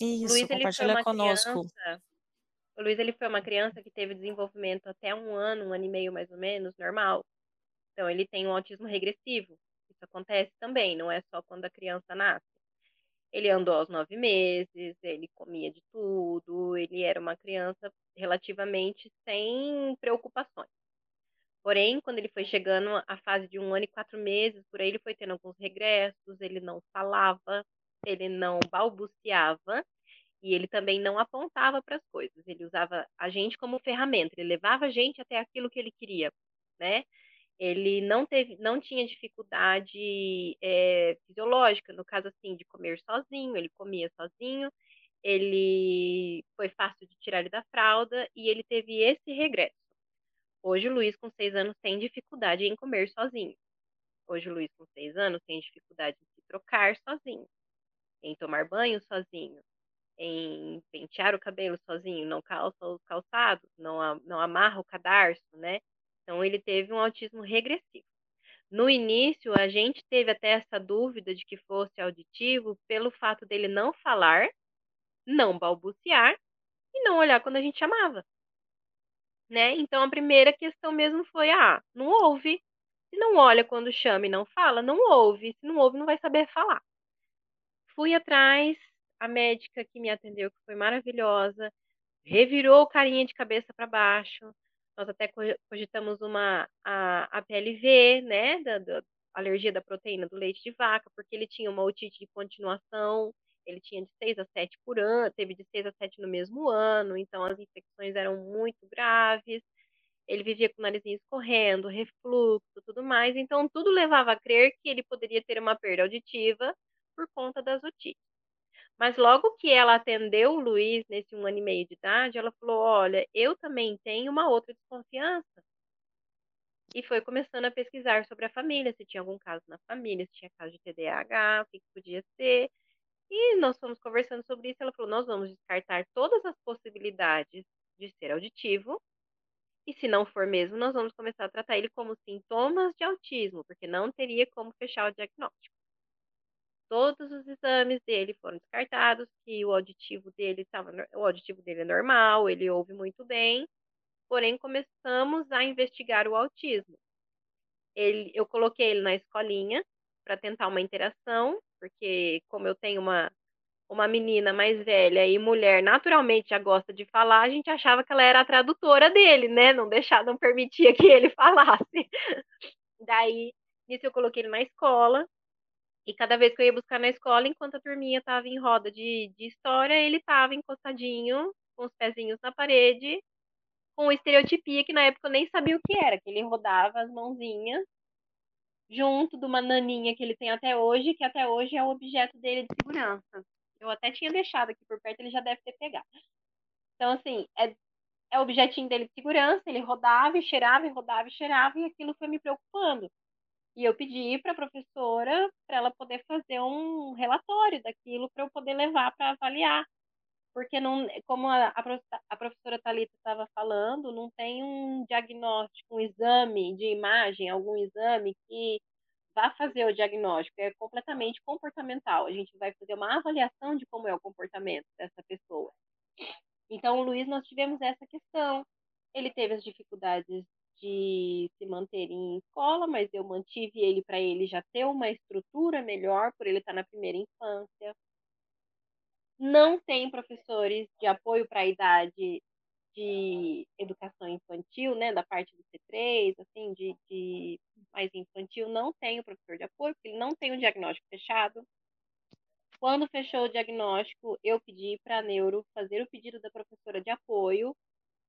Isso, Luiz, compartilha conosco. Criança, o Luiz ele foi uma criança que teve desenvolvimento até um ano, um ano e meio mais ou menos, normal. Então ele tem um autismo regressivo. Isso acontece também, não é só quando a criança nasce. Ele andou aos nove meses, ele comia de tudo, ele era uma criança relativamente sem preocupações. Porém, quando ele foi chegando à fase de um ano e quatro meses, por aí ele foi tendo alguns regressos, ele não falava, ele não balbuciava e ele também não apontava para as coisas. Ele usava a gente como ferramenta, ele levava a gente até aquilo que ele queria, né? Ele não teve, não tinha dificuldade é, fisiológica, no caso assim, de comer sozinho, ele comia sozinho, ele foi fácil de tirar ele da fralda e ele teve esse regresso. Hoje o Luiz, com seis anos, tem dificuldade em comer sozinho. Hoje o Luiz, com seis anos, tem dificuldade em se trocar sozinho, em tomar banho sozinho, em pentear o cabelo sozinho, não calça os calçados, não, não amarra o cadarço, né? Então ele teve um autismo regressivo. No início, a gente teve até essa dúvida de que fosse auditivo pelo fato dele não falar, não balbuciar e não olhar quando a gente chamava né? Então a primeira questão mesmo foi: ah, não ouve. Se não olha quando chama e não fala, não ouve. Se não ouve, não vai saber falar. Fui atrás, a médica que me atendeu, que foi maravilhosa, revirou o carinha de cabeça para baixo. Nós até cogitamos uma a, a PLV, né, da, da alergia da proteína do leite de vaca, porque ele tinha uma otite de continuação, ele tinha de 6 a 7 por ano, teve de 6 a 7 no mesmo ano, então as infecções eram muito graves. Ele vivia com o narizinho escorrendo, refluxo, tudo mais. Então, tudo levava a crer que ele poderia ter uma perda auditiva por conta das otites. Mas logo que ela atendeu o Luiz nesse um ano e meio de idade, ela falou: Olha, eu também tenho uma outra desconfiança. E foi começando a pesquisar sobre a família, se tinha algum caso na família, se tinha caso de TDAH, o que, que podia ser. E nós fomos conversando sobre isso. Ela falou: nós vamos descartar todas as possibilidades de ser auditivo. E se não for mesmo, nós vamos começar a tratar ele como sintomas de autismo, porque não teria como fechar o diagnóstico. Todos os exames dele foram descartados, que o auditivo dele estava, o auditivo dele é normal, ele ouve muito bem. Porém, começamos a investigar o autismo. Ele, eu coloquei ele na escolinha para tentar uma interação porque como eu tenho uma, uma menina mais velha e mulher naturalmente já gosta de falar, a gente achava que ela era a tradutora dele, né? Não deixar, não permitia que ele falasse. Daí, nisso eu coloquei ele na escola. E cada vez que eu ia buscar na escola, enquanto a turminha estava em roda de, de história, ele estava encostadinho, com os pezinhos na parede, com estereotipia que na época eu nem sabia o que era, que ele rodava as mãozinhas junto de uma naninha que ele tem até hoje, que até hoje é o objeto dele de segurança. Eu até tinha deixado aqui por perto, ele já deve ter pegado. Então, assim, é, é o objetinho dele de segurança, ele rodava e cheirava, e rodava e cheirava, e aquilo foi me preocupando. E eu pedi para a professora para ela poder fazer um relatório daquilo para eu poder levar para avaliar. Porque, não, como a, a professora Thalita estava falando, não tem um diagnóstico, um exame de imagem, algum exame que vá fazer o diagnóstico, é completamente comportamental. A gente vai fazer uma avaliação de como é o comportamento dessa pessoa. Então, o Luiz, nós tivemos essa questão. Ele teve as dificuldades de se manter em escola, mas eu mantive ele para ele já ter uma estrutura melhor, por ele estar na primeira infância. Não tem professores de apoio para a idade de educação infantil, né, da parte do C3, assim, de, de mais infantil, não tem o professor de apoio, porque ele não tem o diagnóstico fechado. Quando fechou o diagnóstico, eu pedi para a neuro fazer o pedido da professora de apoio,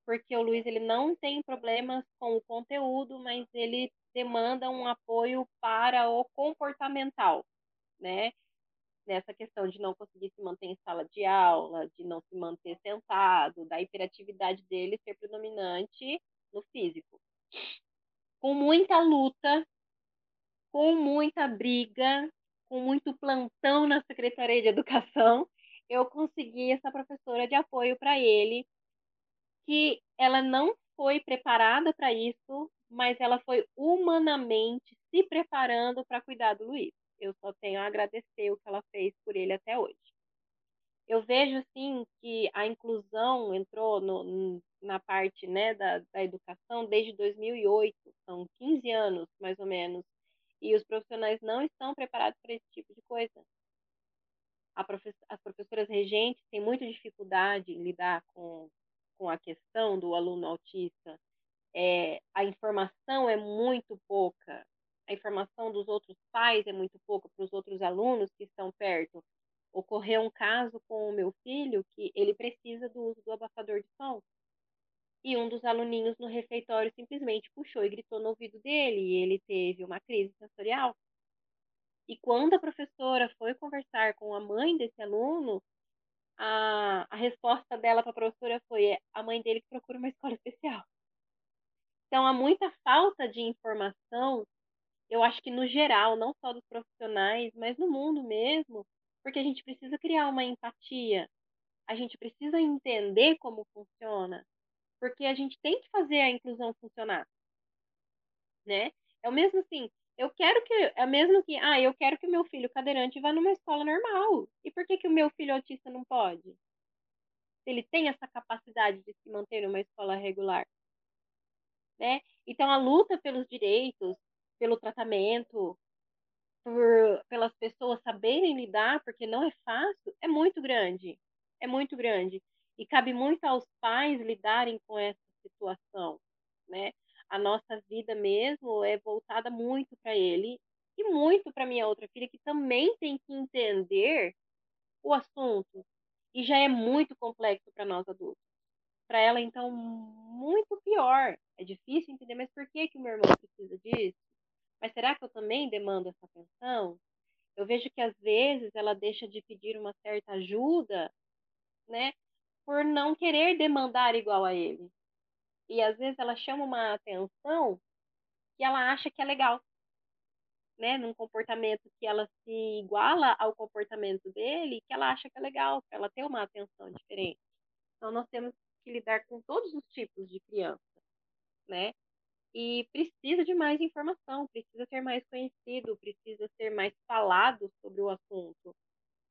porque o Luiz ele não tem problemas com o conteúdo, mas ele demanda um apoio para o comportamental, né? Nessa questão de não conseguir se manter em sala de aula, de não se manter sentado, da hiperatividade dele ser predominante no físico. Com muita luta, com muita briga, com muito plantão na Secretaria de Educação, eu consegui essa professora de apoio para ele, que ela não foi preparada para isso, mas ela foi humanamente se preparando para cuidar do Luiz eu só tenho a agradecer o que ela fez por ele até hoje. Eu vejo, assim, que a inclusão entrou no, na parte né, da, da educação desde 2008, são 15 anos, mais ou menos, e os profissionais não estão preparados para esse tipo de coisa. as professoras regentes têm muita dificuldade em lidar com, com a questão do aluno autista. É, a informação é muito pouca a informação dos outros pais é muito pouca para os outros alunos que estão perto. Ocorreu um caso com o meu filho que ele precisa do uso do abafador de som. E um dos aluninhos no refeitório simplesmente puxou e gritou no ouvido dele, e ele teve uma crise sensorial. E quando a professora foi conversar com a mãe desse aluno, a, a resposta dela para a professora foi: a mãe dele procura uma escola especial. Então, há muita falta de informação eu acho que no geral, não só dos profissionais, mas no mundo mesmo, porque a gente precisa criar uma empatia, a gente precisa entender como funciona, porque a gente tem que fazer a inclusão funcionar, né? É o mesmo assim, eu quero que, é o mesmo que, ah, eu quero que o meu filho cadeirante vá numa escola normal. E por que que o meu filho autista não pode? Se ele tem essa capacidade de se manter numa escola regular, né? Então a luta pelos direitos, pelo tratamento, por, pelas pessoas saberem lidar, porque não é fácil, é muito grande. É muito grande. E cabe muito aos pais lidarem com essa situação, né? A nossa vida mesmo é voltada muito para ele e muito para minha outra filha, que também tem que entender o assunto. E já é muito complexo para nós adultos. Para ela, então, muito pior. É difícil entender, mas por que, que o meu irmão precisa disso? Mas será que eu também demando essa atenção? Eu vejo que às vezes ela deixa de pedir uma certa ajuda, né, por não querer demandar igual a ele. E às vezes ela chama uma atenção que ela acha que é legal, né, num comportamento que ela se iguala ao comportamento dele, que ela acha que é legal, para ela ter uma atenção diferente. Então nós temos que lidar com todos os tipos de criança, né? E precisa de mais informação, precisa ser mais conhecido, precisa ser mais falado sobre o assunto.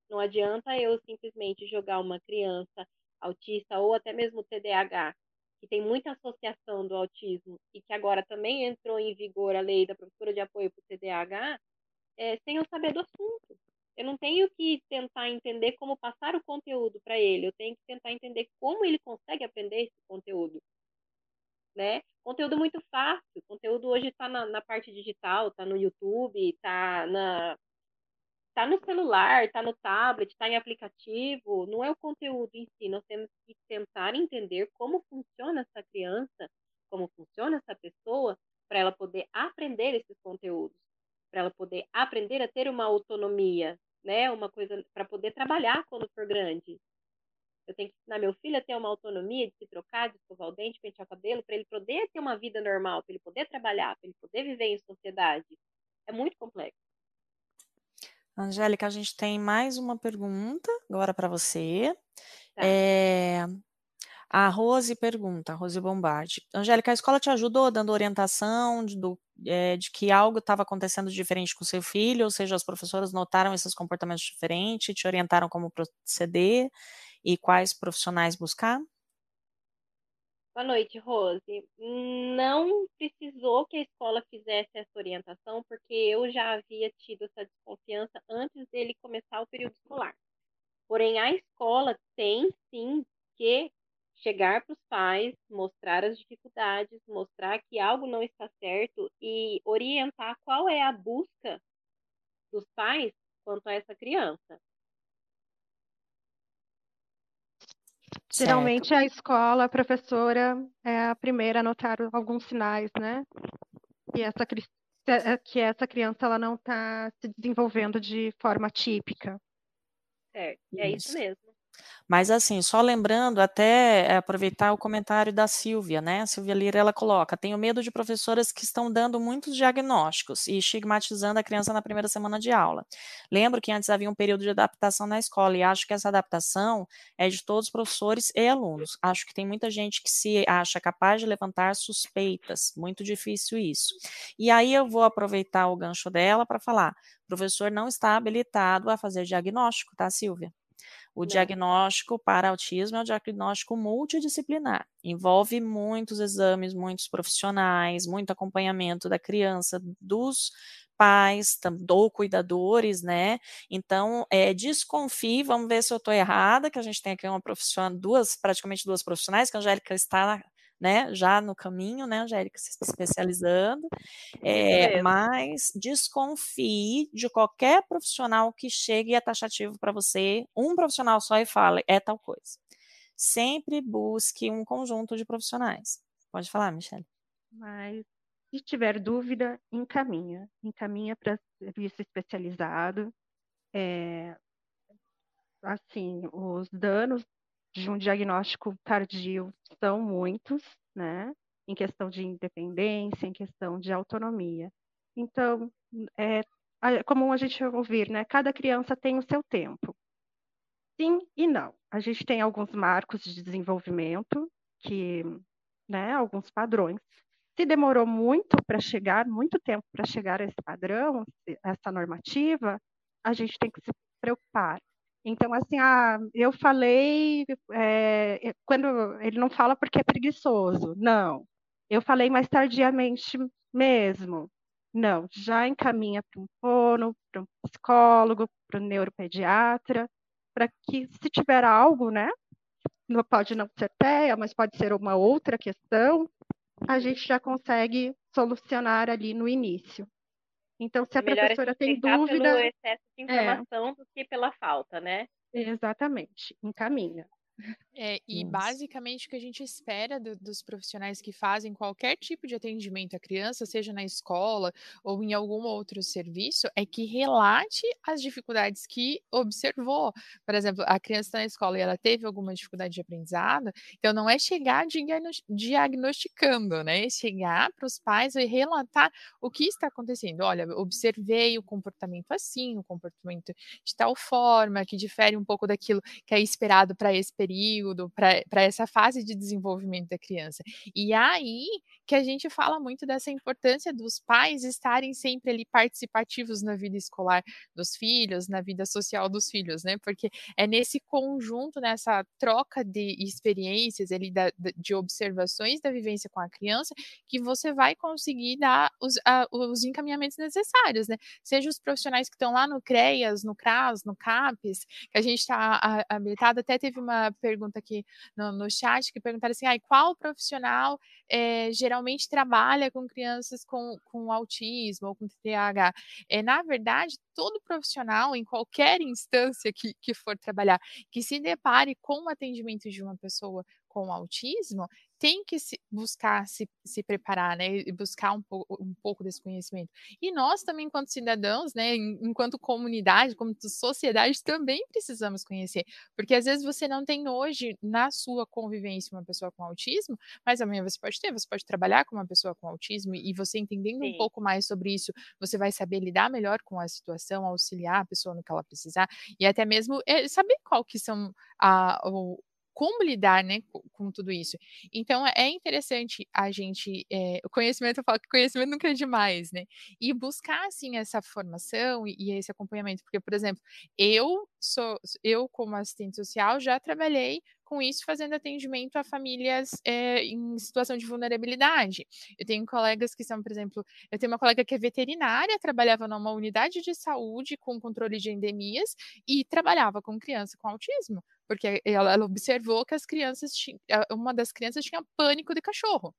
Não adianta eu simplesmente jogar uma criança autista ou até mesmo TDAH, que tem muita associação do autismo e que agora também entrou em vigor a lei da professora de apoio para o TDAH, é, sem eu saber do assunto. Eu não tenho que tentar entender como passar o conteúdo para ele, eu tenho que tentar entender como ele consegue aprender esse conteúdo. Né? Conteúdo muito fácil, conteúdo hoje está na, na, parte digital, está no YouTube, está na tá no celular, está no tablet, está em aplicativo, não é o conteúdo em si, nós temos que tentar entender como funciona essa criança, como funciona essa pessoa, para ela poder aprender esses conteúdos, para ela poder aprender a ter uma autonomia, né? Uma coisa para poder trabalhar quando for grande. Eu tenho que ensinar meu filho a ter uma autonomia de se trocar, de escovar o dente, pentear o cabelo, para ele poder ter uma vida normal, para ele poder trabalhar, para ele poder viver em sociedade. É muito complexo. Angélica, a gente tem mais uma pergunta agora para você. Tá. É, a Rose pergunta, Rose Bombardi. Angélica, a escola te ajudou dando orientação de, do, é, de que algo estava acontecendo diferente com seu filho, ou seja, as professoras notaram esses comportamentos diferentes, te orientaram como proceder e quais profissionais buscar? Boa noite, Rose. Não precisou que a escola fizesse essa orientação, porque eu já havia tido essa desconfiança antes dele começar o período escolar. Porém, a escola tem sim que chegar para os pais, mostrar as dificuldades, mostrar que algo não está certo e orientar qual é a busca dos pais quanto a essa criança. Geralmente a escola, a professora é a primeira a notar alguns sinais, né? Que essa, é, que essa criança ela não está se desenvolvendo de forma típica. Certo, é isso, isso mesmo. Mas assim, só lembrando, até eh, aproveitar o comentário da Silvia, né? A Silvia Lira, ela coloca: tenho medo de professoras que estão dando muitos diagnósticos e estigmatizando a criança na primeira semana de aula. Lembro que antes havia um período de adaptação na escola e acho que essa adaptação é de todos os professores e alunos. Acho que tem muita gente que se acha capaz de levantar suspeitas, muito difícil isso. E aí eu vou aproveitar o gancho dela para falar: professor não está habilitado a fazer diagnóstico, tá, Silvia? O Não. diagnóstico para autismo é um diagnóstico multidisciplinar. Envolve muitos exames, muitos profissionais, muito acompanhamento da criança, dos pais ou cuidadores, né? Então, é, desconfie, vamos ver se eu estou errada, que a gente tem aqui uma profissional, duas, praticamente duas profissionais, que a Angélica está né, já no caminho, né, Angélica, se especializando, é, mas desconfie de qualquer profissional que chegue e é taxativo para você, um profissional só e fale, é tal coisa. Sempre busque um conjunto de profissionais. Pode falar, Michelle. Mas se tiver dúvida, encaminha. Encaminha para serviço especializado. É, assim, os danos de um diagnóstico tardio são muitos, né? Em questão de independência, em questão de autonomia. Então, é, comum a gente ouvir, né? Cada criança tem o seu tempo. Sim e não. A gente tem alguns marcos de desenvolvimento, que, né, alguns padrões. Se demorou muito para chegar, muito tempo para chegar a esse padrão, essa normativa, a gente tem que se preocupar então, assim, ah, eu falei, é, quando ele não fala porque é preguiçoso, não. Eu falei mais tardiamente mesmo, não. Já encaminha para um fono, para um psicólogo, para um neuropediatra, para que, se tiver algo, né, não pode não ser TEA, mas pode ser uma outra questão, a gente já consegue solucionar ali no início. Então, se a professora tem dúvida. pelo excesso de é. informação é. do que pela falta, né? Exatamente, encaminha. É, e Nossa. basicamente o que a gente espera do, dos profissionais que fazem qualquer tipo de atendimento à criança, seja na escola ou em algum outro serviço, é que relate as dificuldades que observou. Por exemplo, a criança está na escola e ela teve alguma dificuldade de aprendizado, então não é chegar diagnosticando, né? É chegar para os pais e relatar o que está acontecendo. Olha, observei o comportamento assim, o comportamento de tal forma, que difere um pouco daquilo que é esperado para esse período, para essa fase de desenvolvimento da criança. E aí que a gente fala muito dessa importância dos pais estarem sempre ali participativos na vida escolar dos filhos, na vida social dos filhos, né? Porque é nesse conjunto, nessa troca de experiências ali, da, de observações da vivência com a criança, que você vai conseguir dar os, a, os encaminhamentos necessários, né? Seja os profissionais que estão lá no CREAS, no CRAS, no CAPES, que a gente está habilitado. Até teve uma pergunta aqui no, no chat que perguntaram assim: ah, qual profissional é, geralmente trabalha com crianças com, com autismo ou com TDAH? É, na verdade, todo profissional, em qualquer instância que, que for trabalhar, que se depare com o atendimento de uma pessoa com autismo, tem que se buscar se, se preparar, né, e buscar um, po um pouco desse conhecimento. E nós também, enquanto cidadãos, né, enquanto comunidade, como sociedade, também precisamos conhecer, porque às vezes você não tem hoje na sua convivência uma pessoa com autismo, mas amanhã você pode ter, você pode trabalhar com uma pessoa com autismo e você entendendo Sim. um pouco mais sobre isso, você vai saber lidar melhor com a situação, auxiliar a pessoa no que ela precisar e até mesmo é, saber qual que são a, o, como lidar né, com, tudo isso. Então, é interessante a gente, é, o conhecimento, eu falo que conhecimento nunca é demais, né? E buscar, assim, essa formação e, e, esse acompanhamento. Porque, por exemplo, eu sou, eu como assistente social, já trabalhei com isso fazendo atendimento a famílias é, em situação de vulnerabilidade. Eu tenho colegas que são, por exemplo, eu tenho uma colega que é veterinária, trabalhava numa unidade de saúde com controle de endemias e trabalhava com criança com autismo porque ela, ela observou que as crianças, uma das crianças tinha pânico de cachorro.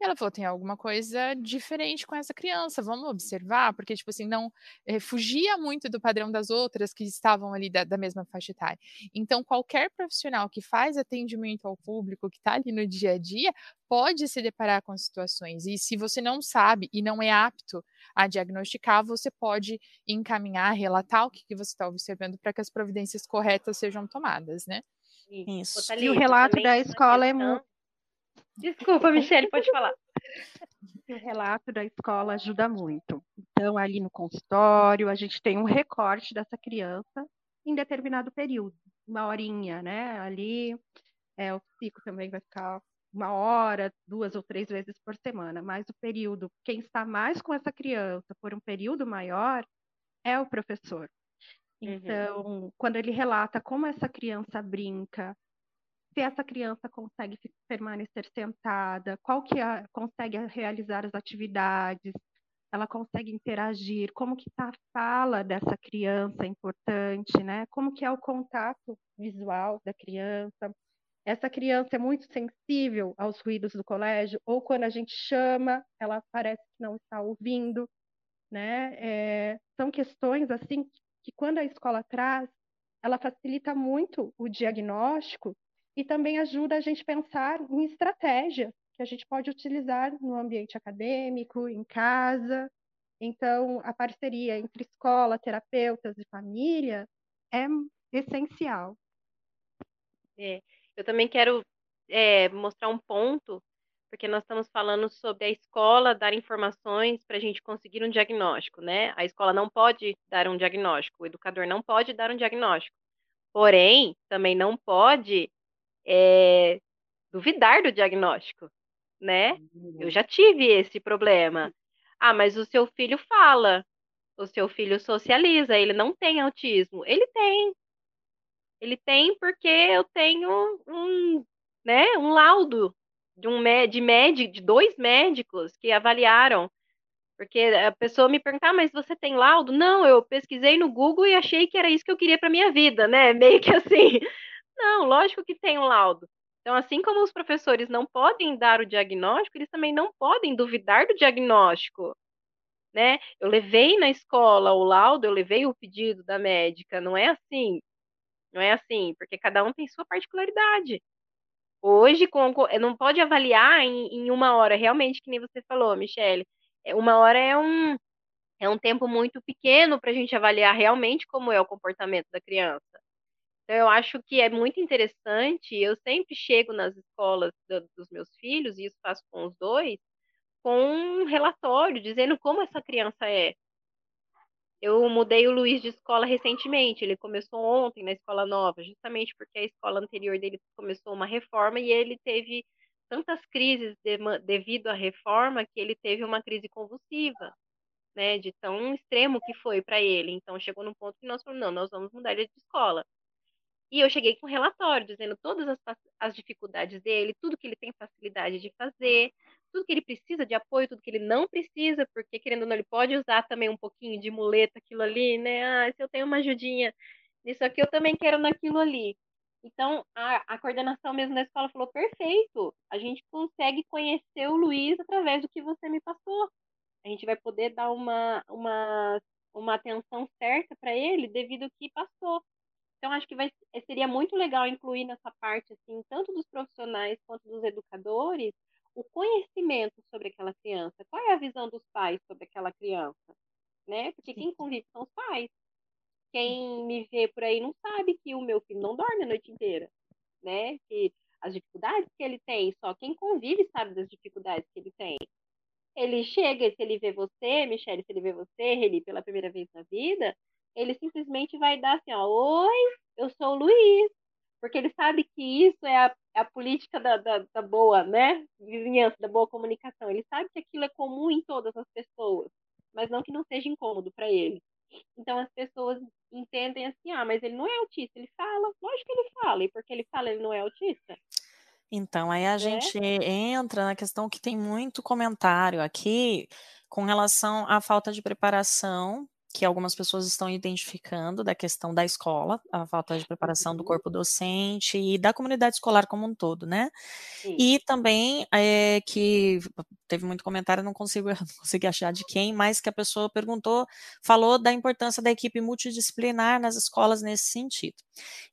E ela falou: tem alguma coisa diferente com essa criança, vamos observar, porque, tipo assim, não é, fugia muito do padrão das outras que estavam ali da, da, mesma faixa etária. Então, qualquer profissional que faz atendimento ao público, que está ali no dia a dia, pode se deparar com situações. E se você não sabe e não é apto a diagnosticar, você pode encaminhar, relatar o que, que você está observando para que as providências corretas sejam tomadas, né? Isso. E o relato da escola é muito Desculpa, Michelle, pode falar. O relato da escola ajuda muito. Então, ali no consultório, a gente tem um recorte dessa criança em determinado período, uma horinha, né? Ali, é, o psico também vai ficar uma hora, duas ou três vezes por semana, mas o período, quem está mais com essa criança por um período maior é o professor. Uhum. Então, uhum. quando ele relata como essa criança brinca, se essa criança consegue permanecer sentada, qual que é, consegue realizar as atividades, ela consegue interagir, como que está a fala dessa criança é importante, né? Como que é o contato visual da criança. Essa criança é muito sensível aos ruídos do colégio, ou quando a gente chama, ela parece que não está ouvindo, né? É, são questões assim que quando a escola traz, ela facilita muito o diagnóstico e também ajuda a gente pensar em estratégia que a gente pode utilizar no ambiente acadêmico, em casa. Então, a parceria entre escola, terapeutas e família é essencial. É, eu também quero é, mostrar um ponto, porque nós estamos falando sobre a escola dar informações para a gente conseguir um diagnóstico, né? A escola não pode dar um diagnóstico, o educador não pode dar um diagnóstico. Porém, também não pode é, duvidar do diagnóstico, né? Eu já tive esse problema. Ah, mas o seu filho fala, o seu filho socializa, ele não tem autismo. Ele tem. Ele tem porque eu tenho um, né, um laudo de um de médico, de dois médicos que avaliaram. Porque a pessoa me pergunta, ah, mas você tem laudo? Não, eu pesquisei no Google e achei que era isso que eu queria para minha vida, né? Meio que assim. Não, lógico que tem um laudo. Então, assim como os professores não podem dar o diagnóstico, eles também não podem duvidar do diagnóstico. Né? Eu levei na escola o laudo, eu levei o pedido da médica, não é assim. Não é assim, porque cada um tem sua particularidade. Hoje, com, não pode avaliar em, em uma hora, realmente, que nem você falou, Michele. É, uma hora é um, é um tempo muito pequeno para a gente avaliar realmente como é o comportamento da criança. Então, eu acho que é muito interessante. Eu sempre chego nas escolas do, dos meus filhos, e isso faço com os dois, com um relatório dizendo como essa criança é. Eu mudei o Luiz de escola recentemente. Ele começou ontem na escola nova, justamente porque a escola anterior dele começou uma reforma e ele teve tantas crises de, devido à reforma que ele teve uma crise convulsiva, né, de tão extremo que foi para ele. Então chegou num ponto que nós falamos, não, nós vamos mudar ele de escola. E eu cheguei com um relatório dizendo todas as, as dificuldades dele, tudo que ele tem facilidade de fazer, tudo que ele precisa de apoio, tudo que ele não precisa, porque querendo ou não, ele pode usar também um pouquinho de muleta aquilo ali, né? Ah, se eu tenho uma ajudinha nisso aqui, eu também quero naquilo ali. Então, a, a coordenação mesmo da escola falou: perfeito, a gente consegue conhecer o Luiz através do que você me passou. A gente vai poder dar uma, uma, uma atenção certa para ele devido ao que passou. Então, acho que vai, seria muito legal incluir nessa parte, assim, tanto dos profissionais quanto dos educadores, o conhecimento sobre aquela criança. Qual é a visão dos pais sobre aquela criança? Né? Porque quem convive são os pais. Quem me vê por aí não sabe que o meu filho não dorme a noite inteira, né? Que as dificuldades que ele tem, só quem convive sabe das dificuldades que ele tem. Ele chega, se ele vê você, Michelle, se ele vê você, Reli, pela primeira vez na vida, ele simplesmente vai dar assim, ó, oi, eu sou o Luiz, porque ele sabe que isso é a, é a política da, da, da, boa, né, vizinhança, da boa comunicação. Ele sabe que aquilo é comum em todas as pessoas, mas não que não seja incômodo para ele. Então as pessoas entendem assim, ah, mas ele não é autista, ele fala, lógico que ele fala, e porque ele fala, ele não é autista. Então, aí a é? gente entra na questão que tem muito comentário aqui com relação à falta de preparação que algumas pessoas estão identificando da questão da escola, a falta de preparação uhum. do corpo docente e da comunidade escolar como um todo, né? Sim. E também é, que teve muito comentário, não consigo, não consegui achar de quem, mas que a pessoa perguntou, falou da importância da equipe multidisciplinar nas escolas nesse sentido.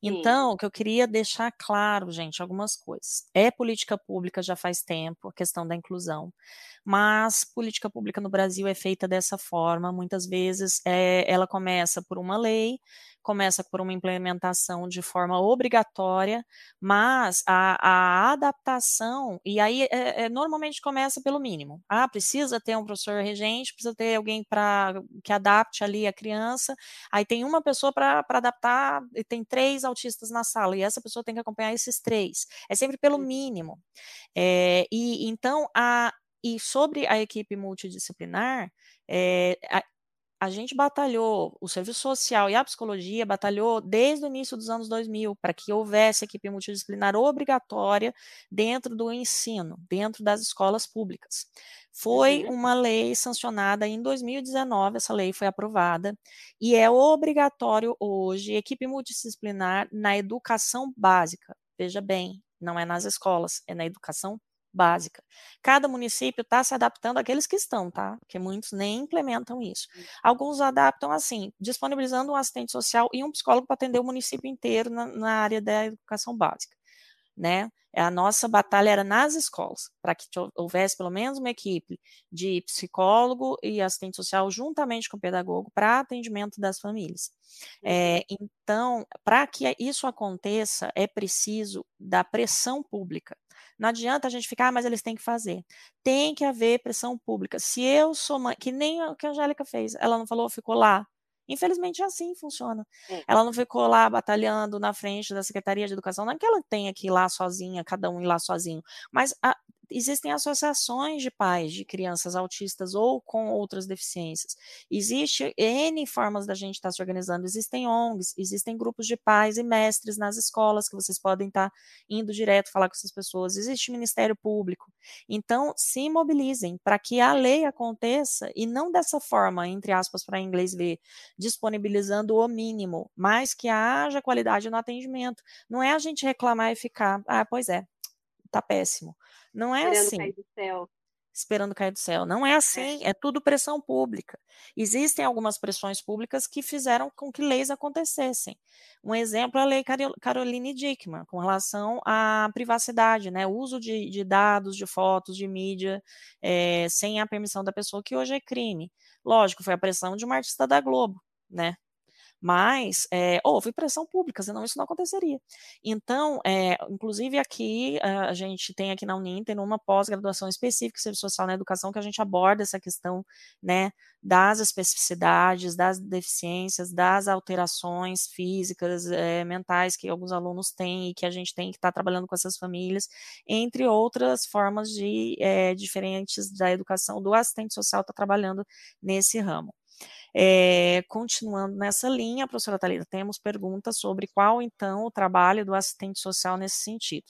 Então, o que eu queria deixar claro, gente, algumas coisas. É política pública já faz tempo, a questão da inclusão mas política pública no Brasil é feita dessa forma. Muitas vezes é, ela começa por uma lei, começa por uma implementação de forma obrigatória, mas a, a adaptação, e aí é, é, normalmente começa pelo mínimo. Ah, precisa ter um professor regente, precisa ter alguém para que adapte ali a criança, aí tem uma pessoa para adaptar, e tem três autistas na sala, e essa pessoa tem que acompanhar esses três. É sempre pelo mínimo. É, e então a, e sobre a equipe multidisciplinar, é, a, gente batalhou, o serviço social e a psicologia batalhou desde o início dos anos 2000 para que houvesse equipe multidisciplinar obrigatória dentro do ensino, dentro das escolas públicas. Foi uhum. uma lei sancionada em 2019, essa lei foi aprovada, e é obrigatório hoje equipe multidisciplinar na educação básica. Veja bem, não é nas escolas, é na educação básica. Cada município está se adaptando àqueles que estão, tá? Porque muitos nem implementam isso. Hum. Alguns adaptam assim, disponibilizando um assistente social e um psicólogo para atender o município inteiro na, na área da educação básica, né? A nossa batalha era nas escolas, para que houvesse pelo menos uma equipe de psicólogo e assistente social juntamente com o pedagogo para atendimento das famílias. É, então, para que isso aconteça, é preciso da pressão pública. Não adianta a gente ficar, ah, mas eles têm que fazer. Tem que haver pressão pública. Se eu sou mãe, que nem o que a Angélica fez, ela não falou, ficou lá. Infelizmente, é assim funciona. É. Ela não ficou lá batalhando na frente da Secretaria de Educação, não é que ela tenha que ir lá sozinha, cada um ir lá sozinho, mas a, existem associações de pais de crianças autistas ou com outras deficiências. Existe N formas da gente estar tá se organizando. Existem ONGs, existem grupos de pais e mestres nas escolas que vocês podem estar tá indo direto falar com essas pessoas. Existe Ministério Público. Então, se mobilizem para que a lei aconteça e não dessa forma, entre aspas, para inglês ver, disponibilizando o mínimo, mas que haja qualidade no atendimento. Não é a gente reclamar e ficar, ah, pois é, tá péssimo. Não é Esperando assim. Cair do céu. Esperando cair do céu. Não é assim, é. é tudo pressão pública. Existem algumas pressões públicas que fizeram com que leis acontecessem. Um exemplo é a lei Caroline Dickman, com relação à privacidade, né? O uso de, de dados, de fotos, de mídia, é, sem a permissão da pessoa, que hoje é crime. Lógico, foi a pressão de uma artista da Globo, né? Mas é, houve pressão pública, senão isso não aconteceria. Então, é, inclusive aqui, a gente tem aqui na Uninter uma pós-graduação específica em serviço social na educação que a gente aborda essa questão né, das especificidades, das deficiências, das alterações físicas, é, mentais que alguns alunos têm e que a gente tem que estar tá trabalhando com essas famílias, entre outras formas de diferentes da educação do assistente social está trabalhando nesse ramo. É, continuando nessa linha, professora Thalita, temos perguntas sobre qual, então, o trabalho do assistente social nesse sentido.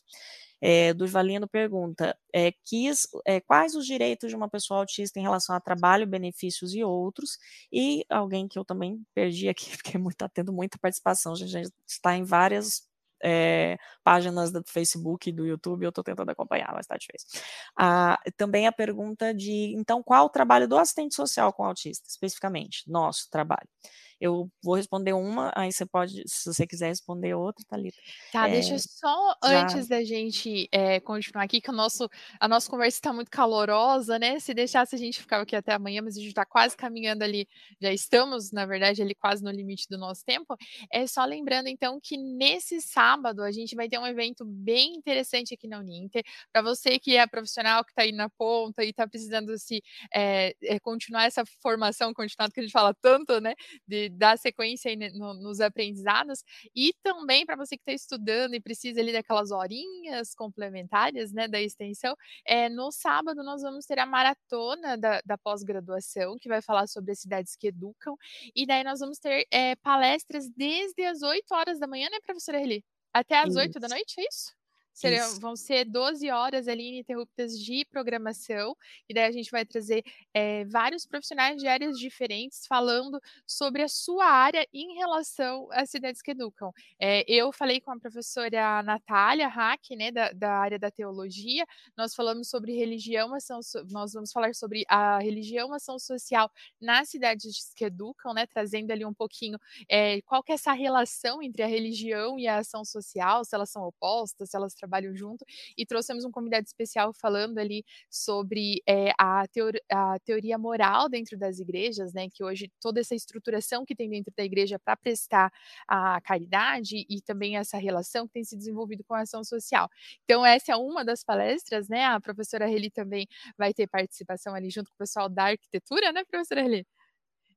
É, do Valino pergunta: é, quis, é, quais os direitos de uma pessoa autista em relação a trabalho, benefícios e outros? E alguém que eu também perdi aqui, porque está tendo muita participação, a gente está em várias é, páginas do Facebook e do YouTube, eu estou tentando acompanhar, mas está difícil. Ah, também a pergunta de, então, qual o trabalho do assistente social com autista, especificamente? Nosso trabalho. Eu vou responder uma, aí você pode, se você quiser responder outra, Thalita. Tá, é, deixa só já... antes da gente é, continuar aqui, que o nosso, a nossa conversa está muito calorosa, né? Se deixasse a gente ficar aqui até amanhã, mas a gente está quase caminhando ali, já estamos, na verdade, ali quase no limite do nosso tempo. É só lembrando, então, que nesse sábado a gente vai ter um evento bem interessante aqui na Uninter. Para você que é profissional, que está aí na ponta e está precisando se é, continuar essa formação continuada que a gente fala tanto, né? De dar sequência aí no, nos aprendizados e também para você que está estudando e precisa ali daquelas horinhas complementares, né, da extensão, é, no sábado nós vamos ter a maratona da, da pós-graduação, que vai falar sobre as cidades que educam, e daí nós vamos ter é, palestras desde as 8 horas da manhã, né, professora Eli? Até as isso. 8 da noite, é isso? Serão, vão ser 12 horas ali ininterruptas de programação, e daí a gente vai trazer é, vários profissionais de áreas diferentes falando sobre a sua área em relação às cidades que educam. É, eu falei com a professora Natália Hack, né, da, da, área da teologia, nós falamos sobre religião, ação, nós vamos falar sobre a religião, ação social nas cidades que educam, né, trazendo ali um pouquinho é, qual que é essa relação entre a religião e a ação social, se elas são opostas, se elas trabalham junto, e trouxemos um convidado especial falando ali sobre é, a, a teoria moral dentro das igrejas, né? Que hoje toda essa estruturação que tem dentro da igreja para prestar a caridade e também essa relação que tem se desenvolvido com a ação social. Então, essa é uma das palestras, né? A professora Reli também vai ter participação ali junto com o pessoal da arquitetura, né, professora Reli?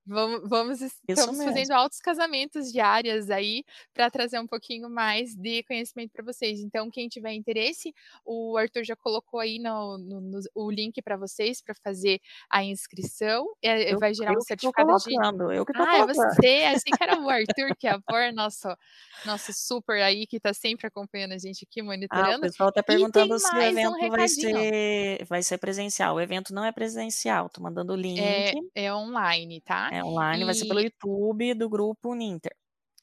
Vamos, vamos estamos fazendo altos casamentos diárias aí para trazer um pouquinho mais de conhecimento para vocês. Então, quem tiver interesse, o Arthur já colocou aí no, no, no o link para vocês para fazer a inscrição. É, eu, vai gerar um certificado de. Eu que tô ah, é você, assim que era o Arthur que é por nosso, nosso super aí que está sempre acompanhando a gente aqui, monitorando. Ah, o pessoal está perguntando se o evento um vai, ser, vai ser presencial. O evento não é presencial, tô mandando o é, link. É, é online, tá? É é online, vai ser pelo YouTube do grupo Ninter.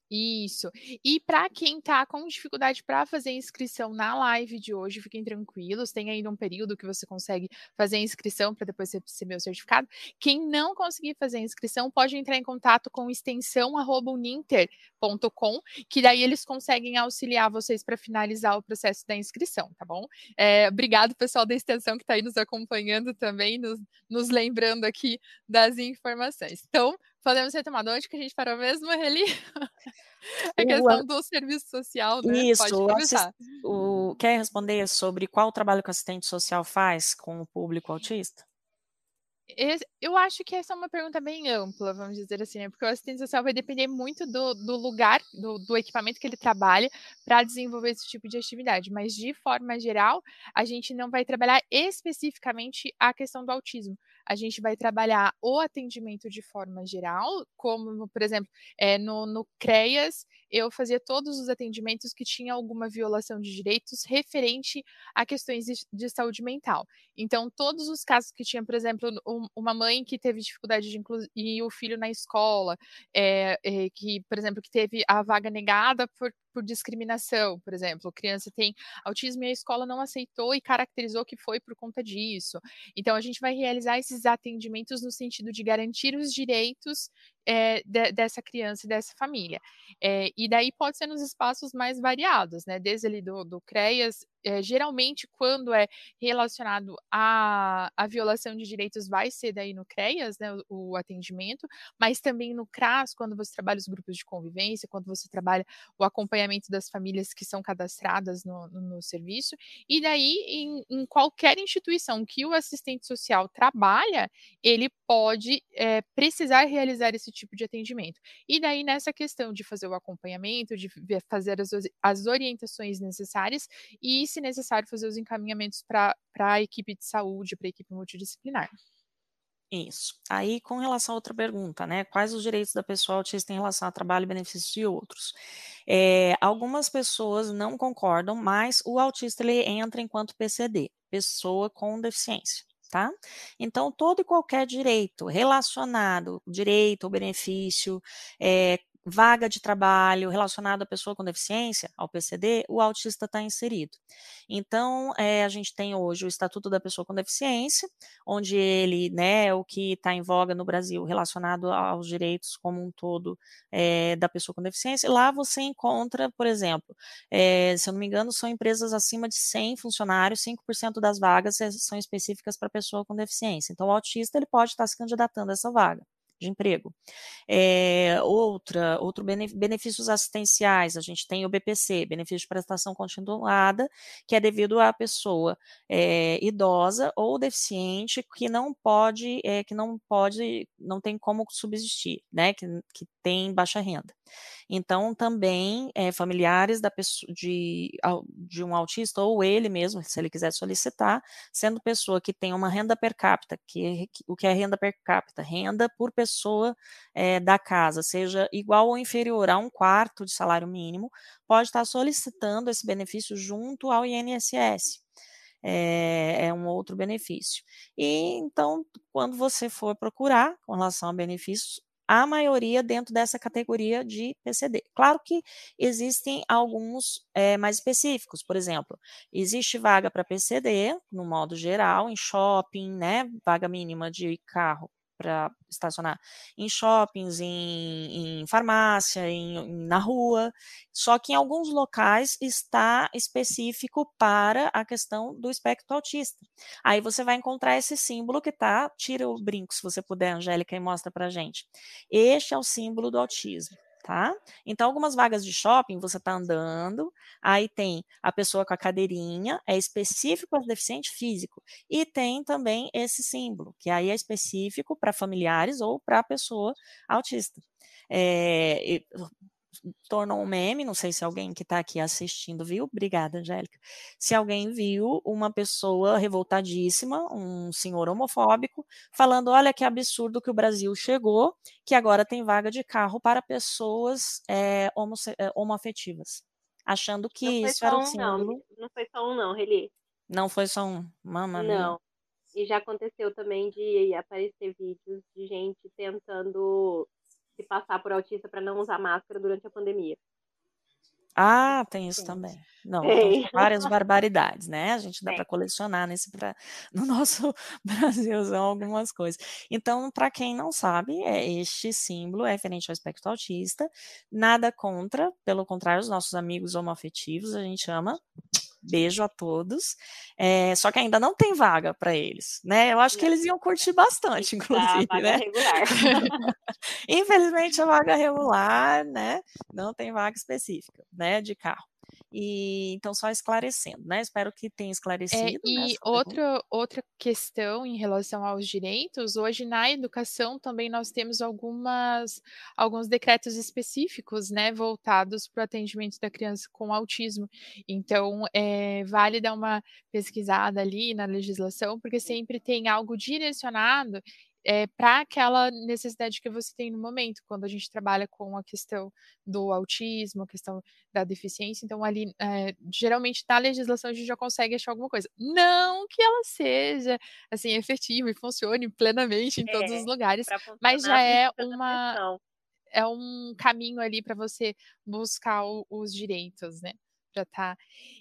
Isso. E para quem está com dificuldade para fazer inscrição na live de hoje, fiquem tranquilos, tem ainda um período que você consegue fazer a inscrição para depois receber o certificado. Quem não conseguir fazer a inscrição pode entrar em contato com extensão@uninter.com, que daí eles conseguem auxiliar vocês para finalizar o processo da inscrição, tá bom? É, obrigado pessoal da extensão que está aí nos acompanhando também, nos, nos lembrando aqui das informações. Então, Podemos retomar de onde que a gente parou mesmo, Reli? a questão do serviço social, né? Isso, assist... o... quer responder sobre qual trabalho que o assistente social faz com o público autista? Eu acho que essa é uma pergunta bem ampla, vamos dizer assim, né? Porque o assistente social vai depender muito do, do lugar, do, do, equipamento que ele trabalha para desenvolver esse tipo de atividade. Mas, de forma geral, a gente não vai trabalhar especificamente a questão do autismo. A gente vai trabalhar o atendimento de forma geral, como, por exemplo, é, no, no CREAS, eu fazia todos os atendimentos que tinham alguma violação de direitos referente a questões de, de saúde mental. Então, todos os casos que tinha, por exemplo, um, uma mãe que teve dificuldade de incluir o filho na escola, é, é, que, por exemplo, que teve a vaga negada por, por discriminação, por exemplo, criança tem autismo e a escola não aceitou e caracterizou que foi por conta disso. Então, a gente vai realizar esses atendimentos no sentido de garantir os direitos é, de, dessa criança e dessa família. É, e daí pode ser nos espaços mais variados, né? Desde ali do, do CREAS, é, geralmente quando é relacionado à, à violação de direitos, vai ser daí no CREAS, né? O, o, atendimento, mas também no CRAS, quando você trabalha os grupos de convivência, quando você trabalha o acompanhamento das famílias que são cadastradas no, no, no serviço, e daí em, em, qualquer instituição que o assistente social trabalha, ele pode é, precisar realizar esse tipo de atendimento. E daí, nessa questão de fazer o acompanhamento, de fazer as, as orientações necessárias e, se necessário, fazer os encaminhamentos para a equipe de saúde, para a equipe multidisciplinar. Isso. Aí, com relação a outra pergunta, né? Quais os direitos da pessoa autista em relação a trabalho, benefícios e outros? É, algumas pessoas não concordam, mas o autista ele entra enquanto PCD, pessoa com deficiência tá? Então, todo e qualquer direito relacionado, direito ou benefício, é, vaga de trabalho relacionada à pessoa com deficiência, ao PCD, o autista está inserido. Então, é, a gente tem hoje o Estatuto da Pessoa com Deficiência, onde ele, né, o que está em voga no Brasil relacionado aos direitos como um todo é, da pessoa com deficiência. Lá você encontra, por exemplo, é, se eu não me engano, são empresas acima de 100 funcionários, 5% das vagas são específicas para pessoa com deficiência. Então, o autista ele pode estar tá se candidatando a essa vaga de emprego. É, outra, outro benefícios assistenciais, a gente tem o BPC, benefício de prestação continuada, que é devido à pessoa é, idosa ou deficiente que não pode, é, que não pode, não tem como subsistir, né, que, que tem baixa renda. Então, também é, familiares da pessoa, de, de um autista, ou ele mesmo, se ele quiser solicitar, sendo pessoa que tem uma renda per capita, que, o que é renda per capita? Renda por pessoa é, da casa, seja igual ou inferior a um quarto de salário mínimo, pode estar solicitando esse benefício junto ao INSS. É, é, um outro benefício. E então, quando você for procurar com relação a benefícios, a maioria dentro dessa categoria de PCD. Claro que existem alguns é, mais específicos, por exemplo, existe vaga para PCD, no modo geral, em shopping, né, vaga mínima de carro para estacionar em shoppings, em, em farmácia, em, na rua. Só que em alguns locais está específico para a questão do espectro autista. Aí você vai encontrar esse símbolo que tá, tira o brinco se você puder, Angélica, e mostra para gente. Este é o símbolo do autismo tá? Então, algumas vagas de shopping, você está andando, aí tem a pessoa com a cadeirinha, é específico para deficiente físico, e tem também esse símbolo, que aí é específico para familiares ou para pessoa autista. É, tornou um meme, não sei se alguém que está aqui assistindo viu, obrigada, Angélica. Se alguém viu uma pessoa revoltadíssima, um senhor homofóbico, falando: olha que absurdo que o Brasil chegou, que agora tem vaga de carro para pessoas é, homo, é, homoafetivas. Achando que isso era o um, símbolo. Não. não foi só um, não, Reli. Não foi só um, mama Não. E já aconteceu também de aparecer vídeos de gente tentando se passar por autista para não usar máscara durante a pandemia. Ah, tem isso também. Não, então, várias barbaridades, né? A gente dá para colecionar nesse pra, no nosso Brasilzão algumas coisas. Então, para quem não sabe, é este símbolo é referente ao espectro autista. Nada contra, pelo contrário, os nossos amigos homoafetivos, a gente ama Beijo a todos. É, só que ainda não tem vaga para eles, né? Eu acho que eles iam curtir bastante, inclusive, a vaga né? regular. Infelizmente a vaga regular, né? Não tem vaga específica, né? De carro. E então só esclarecendo, né? Espero que tenha esclarecido. É, e outra, outra questão em relação aos direitos, hoje na educação também nós temos algumas alguns decretos específicos, né, voltados para o atendimento da criança com autismo. Então, é, vale dar uma pesquisada ali na legislação, porque sempre tem algo direcionado é, para aquela necessidade que você tem no momento, quando a gente trabalha com a questão do autismo, a questão da deficiência. Então, ali, é, geralmente, na legislação, a gente já consegue achar alguma coisa. Não que ela seja, assim, efetiva e funcione plenamente em é, todos os lugares, mas já é uma. É um caminho ali para você buscar o, os direitos, né? tá.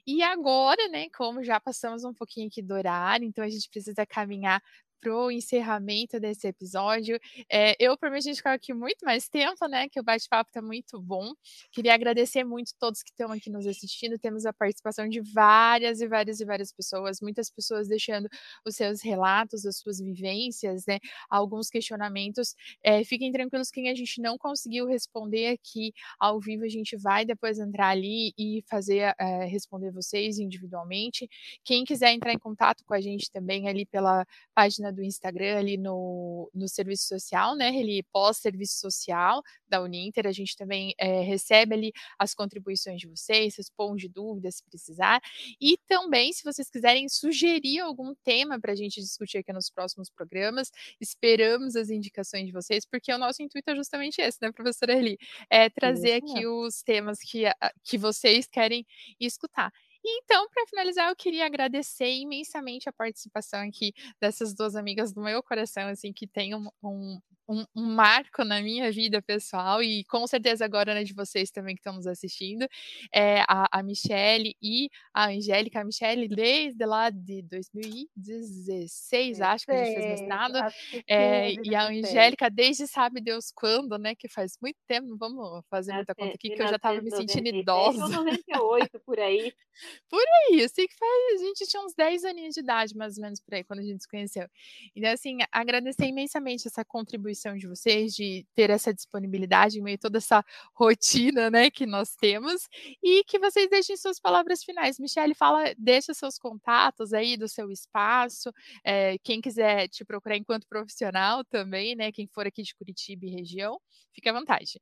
E agora, né, como já passamos um pouquinho aqui do horário, então a gente precisa caminhar para o encerramento desse episódio. É, eu, a gente ficar aqui muito mais tempo, né? Que o bate-papo está muito bom. Queria agradecer muito todos que estão aqui nos assistindo. Temos a participação de várias e várias e várias pessoas, muitas pessoas deixando os seus relatos, as suas vivências, né? Alguns questionamentos. É, fiquem tranquilos quem a gente não conseguiu responder aqui ao vivo, a gente vai depois entrar ali e fazer é, responder vocês individualmente. Quem quiser entrar em contato com a gente também ali pela página do Instagram, ali no, no serviço social, né? Ele pós-serviço social da Uninter, a gente também é, recebe ali as contribuições de vocês, responde dúvidas se precisar. E também, se vocês quiserem sugerir algum tema para a gente discutir aqui nos próximos programas, esperamos as indicações de vocês, porque o nosso intuito é justamente esse, né, professora Eli? É trazer Isso, aqui os temas que, que vocês querem escutar. Então, para finalizar, eu queria agradecer imensamente a participação aqui dessas duas amigas do meu coração, assim, que tem um, um, um, um, marco na minha vida pessoal e com certeza agora né, de vocês também que estão nos assistindo, é, a, a Michelle e a Angélica. A Michelle, desde lá de 2016, acho que a gente fez mestrado, é, e a Angélica, desde sabe Deus quando, né, que faz muito tempo, não vamos fazer muita conta aqui, que eu já estava me sentindo idosa. 98, por aí. Por aí, eu sei que faz, a gente tinha uns 10 aninhos de idade, mais ou menos, por aí, quando a gente se conheceu. Então, assim, agradecer imensamente essa contribuição contribuição de vocês, de ter essa disponibilidade em meio a toda essa rotina, né, que nós temos, e que vocês deixem suas palavras finais. Michele, fala, deixa seus contatos aí do seu espaço, é, quem quiser te procurar enquanto profissional também, né, quem for aqui de Curitiba e região, fique à vontade.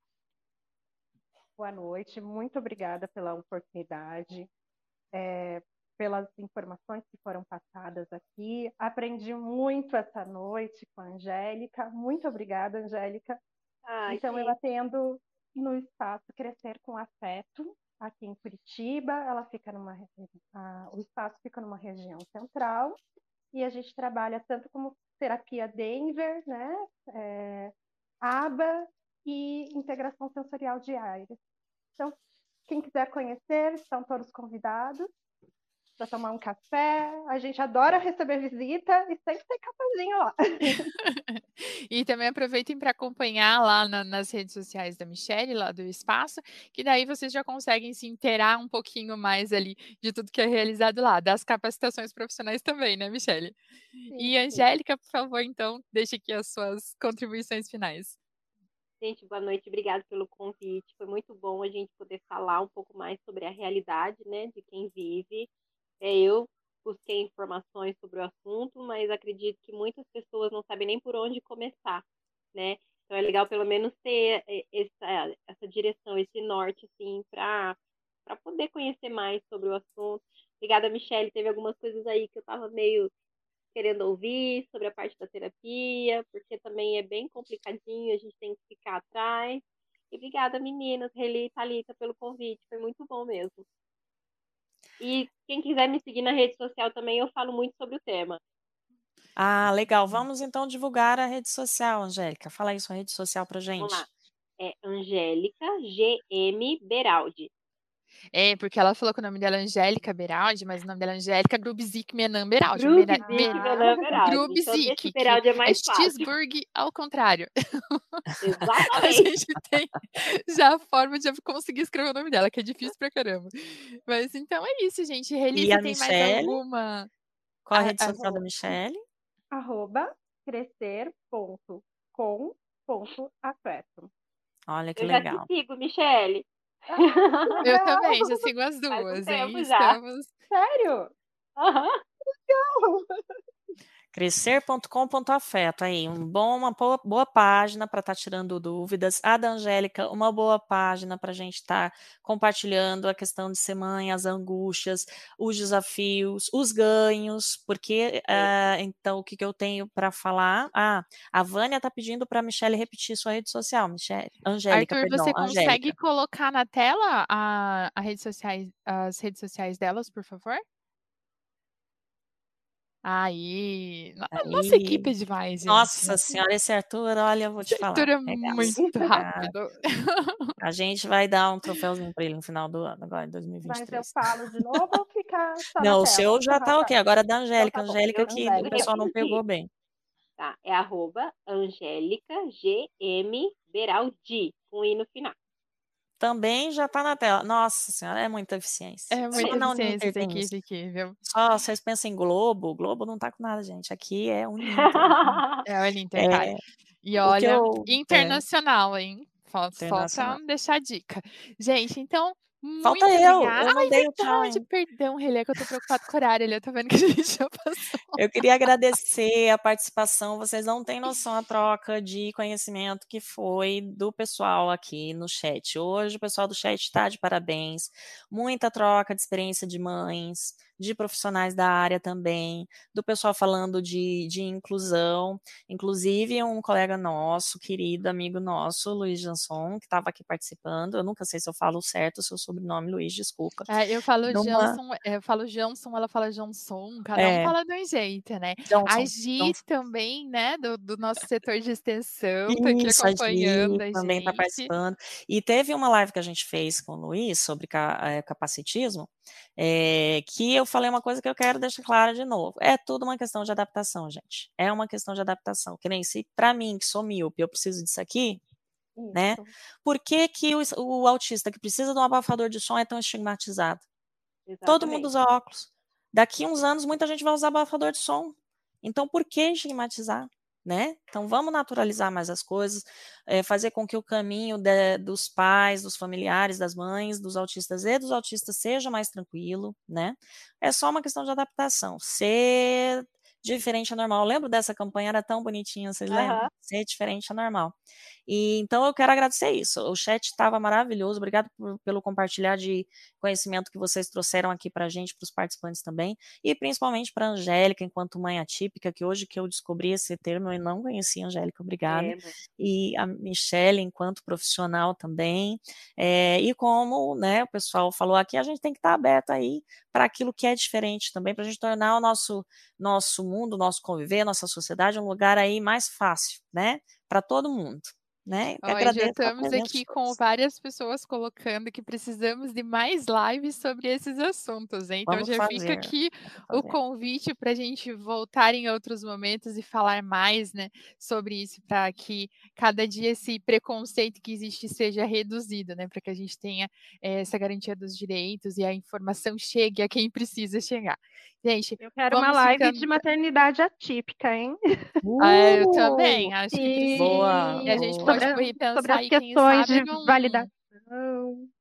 Boa noite, muito obrigada pela oportunidade. É, pelas informações que foram passadas aqui. Aprendi muito essa noite com a Angélica. Muito obrigada, Angélica. Ai, então, eu atendo no espaço Crescer com Afeto, aqui em Curitiba. Ela fica numa, a, o espaço fica numa região central e a gente trabalha tanto como terapia Denver, né, é, ABA e integração sensorial diária. Então, quem quiser conhecer, estão todos convidados para tomar um café. A gente adora receber visita e sempre tem cafezinho lá. e também aproveitem para acompanhar lá na, nas redes sociais da Michelle, lá do espaço, que daí vocês já conseguem se inteirar um pouquinho mais ali de tudo que é realizado lá, das capacitações profissionais também, né, Michelle? Sim, e Angélica, por favor, então, deixe aqui as suas contribuições finais. Gente, boa noite, obrigada pelo convite. Foi muito bom a gente poder falar um pouco mais sobre a realidade, né, de quem vive é, eu busquei informações sobre o assunto, mas acredito que muitas pessoas não sabem nem por onde começar, né? Então é legal pelo menos ter é, essa, essa direção, esse norte, assim, para para poder conhecer mais sobre o assunto. Obrigada, Michelle. Teve algumas coisas aí que eu estava meio querendo ouvir sobre a parte da terapia, porque também é bem complicadinho, a gente tem que ficar atrás. E obrigada, meninas, Reli e Thalita, pelo convite, foi muito bom mesmo. E quem quiser me seguir na rede social também, eu falo muito sobre o tema. Ah, legal. Vamos então divulgar a rede social, Angélica. Fala aí sua rede social pra gente. Vamos lá. É Angélica GM Beraldi. É, porque ela falou que o nome dela é Angélica Beraldi, mas o nome dela é Angélica Grubzik Menan Beraldi. Grubzik Menan Beraldi. Grubzik. Então, Beraldi é mais é Cheeseburg ao contrário. Exatamente. a gente tem já a forma de conseguir escrever o nome dela, que é difícil pra caramba. Mas então é isso, gente. Relisa, tem Michelle? mais alguma? Qual a, a rede social da Michelle? Arroba crescer.com.afeto. Olha que Eu legal. Já te sigo, Michelle. Eu também, já sigo as duas, hein? Estamos... Sério? Aham. Legal. Crescer.com.afeto aí, um bom, uma boa, boa página para estar tá tirando dúvidas. A da Angélica, uma boa página para a gente estar tá compartilhando a questão de ser mãe, as angústias, os desafios, os ganhos, porque uh, então o que, que eu tenho para falar? Ah, a Vânia está pedindo para a Michelle repetir sua rede social, Michelle. Angélica, Arthur, perdão, você consegue Angélica. colocar na tela a, a rede sociais, as redes sociais delas, por favor? Aí, a nossa equipe é demais, gente. Nossa senhora, esse Arthur, olha, eu vou te esse falar. Arthur é muito rápido. A gente vai dar um troféuzinho para ele no final do ano, agora em 2023. Mas eu falo de novo ou ficar só Não, o seu já tá ok. Agora é da Angélica. Então, tá Angélica que o pessoal não pegou bem. tá? É arroba Angélica GM Beraldi, com I no final. Também já está na tela. Nossa senhora, é muita eficiência. É muita Só eficiência essa equipe aqui, viu? Só vocês pensam em Globo, Globo não tá com nada, gente. Aqui é um É o Uninter, é, E olha, eu, é. internacional, é. hein? Só, internacional. só pra deixar a dica. Gente, então, Falta Muito eu, obrigada. eu mandei o tchau. de perdão, Relê, que eu tô preocupado com o horário, Relê, eu tô vendo que a gente já passou. Eu queria agradecer a participação, vocês não têm noção a troca de conhecimento que foi do pessoal aqui no chat. Hoje o pessoal do chat está de parabéns, muita troca de experiência de mães, de profissionais da área também, do pessoal falando de, de inclusão, inclusive um colega nosso, querido amigo nosso, Luiz Janson, que estava aqui participando, eu nunca sei se eu falo certo o seu sobrenome, Luiz, desculpa. É, eu falo Numa... Jansson, eu falo Jansson, ela fala Johnson, cada é. um fala de um jeito, né? Johnson, a Gi também, né, do, do, nosso setor de extensão, Isso, tá aqui acompanhando a, Gi, a também está participando. E teve uma live que a gente fez com o Luiz sobre eh, capacitismo, é, que eu falei uma coisa que eu quero deixar clara de novo. É tudo uma questão de adaptação, gente. É uma questão de adaptação. Que nem se para mim, que sou míope, eu preciso disso aqui? Isso. né? Por que, que o, o, autista que precisa de um abafador de som é tão estigmatizado? Exatamente. Todo mundo usa óculos. Daqui uns anos, muita gente vai usar abafador de som. Então, por que estigmatizar? né? Então vamos naturalizar mais as coisas, é, fazer com que o caminho de, dos pais, dos familiares, das mães, dos autistas e dos autistas seja mais tranquilo, né? É só uma questão de adaptação. Ser diferente é normal. Eu lembro dessa campanha, era tão bonitinha, vocês uhum. lembram? Ser diferente é normal. E então eu quero agradecer isso. O chat estava maravilhoso. Obrigado por, pelo compartilhar de conhecimento que vocês trouxeram aqui para a gente, para os participantes também, e principalmente para a Angélica, enquanto mãe atípica, que hoje que eu descobri esse termo, eu não conhecia, Angélica, obrigada. É, e a Michelle, enquanto profissional também. É, e como né, o pessoal falou aqui, a gente tem que estar tá aberto aí para aquilo que é diferente também, para a gente tornar o nosso, nosso mundo, nosso conviver, nossa sociedade um lugar aí mais fácil, né? Para todo mundo né? Olha, já estamos aqui com várias pessoas colocando que precisamos de mais lives sobre esses assuntos, hein? Então Vamos já fazer. fica aqui o convite para a gente voltar em outros momentos e falar mais, né, sobre isso, para que cada dia esse preconceito que existe seja reduzido, né? Para que a gente tenha é, essa garantia dos direitos e a informação chegue a quem precisa chegar. Gente, eu quero uma live ficando... de maternidade atípica, hein? Uh, ah, eu também, acho que boa. E a gente pode sobre, repensar sobre as questões de validação,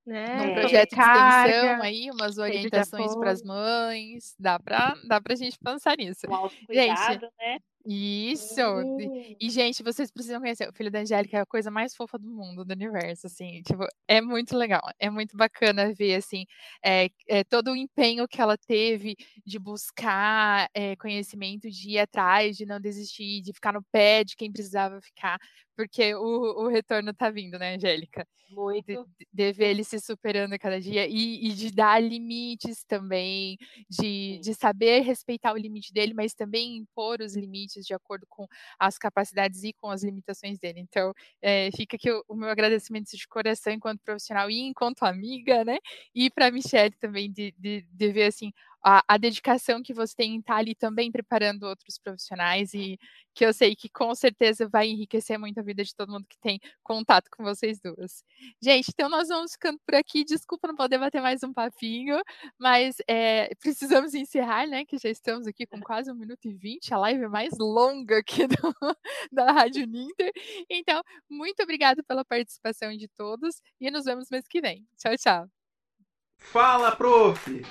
né? Num projeto de extensão aí, umas orientações para as mães, dá para dá pra gente pensar nisso. Um gente, né? Isso! Uhum. E, gente, vocês precisam conhecer. O filho da Angélica é a coisa mais fofa do mundo, do universo, assim. Tipo, é muito legal. É muito bacana ver, assim, é, é todo o empenho que ela teve de buscar é, conhecimento, de ir atrás, de não desistir, de ficar no pé de quem precisava ficar, porque o, o retorno tá vindo, né, Angélica? Muito. De, de ver ele se superando a cada dia e, e de dar limites também, de, de saber respeitar o limite dele, mas também impor os limites de acordo com as capacidades e com as limitações dele. Então, é, fica aqui o, o, meu agradecimento de coração enquanto profissional e enquanto amiga, né? E para a Michelle também de, de, de ver assim a, a, dedicação que você tem em estar ali também preparando outros profissionais e que eu sei que com certeza vai enriquecer muito a vida de todo mundo que tem contato com vocês duas. Gente, então nós vamos ficando por aqui. Desculpa não poder bater mais um papinho, mas é, precisamos encerrar, né? Que já estamos aqui com quase um minuto e vinte, a live mais longa aqui do, da Rádio Ninter. Então, muito obrigada pela participação de todos e nos vemos mês que vem. Tchau, tchau. Fala, prof!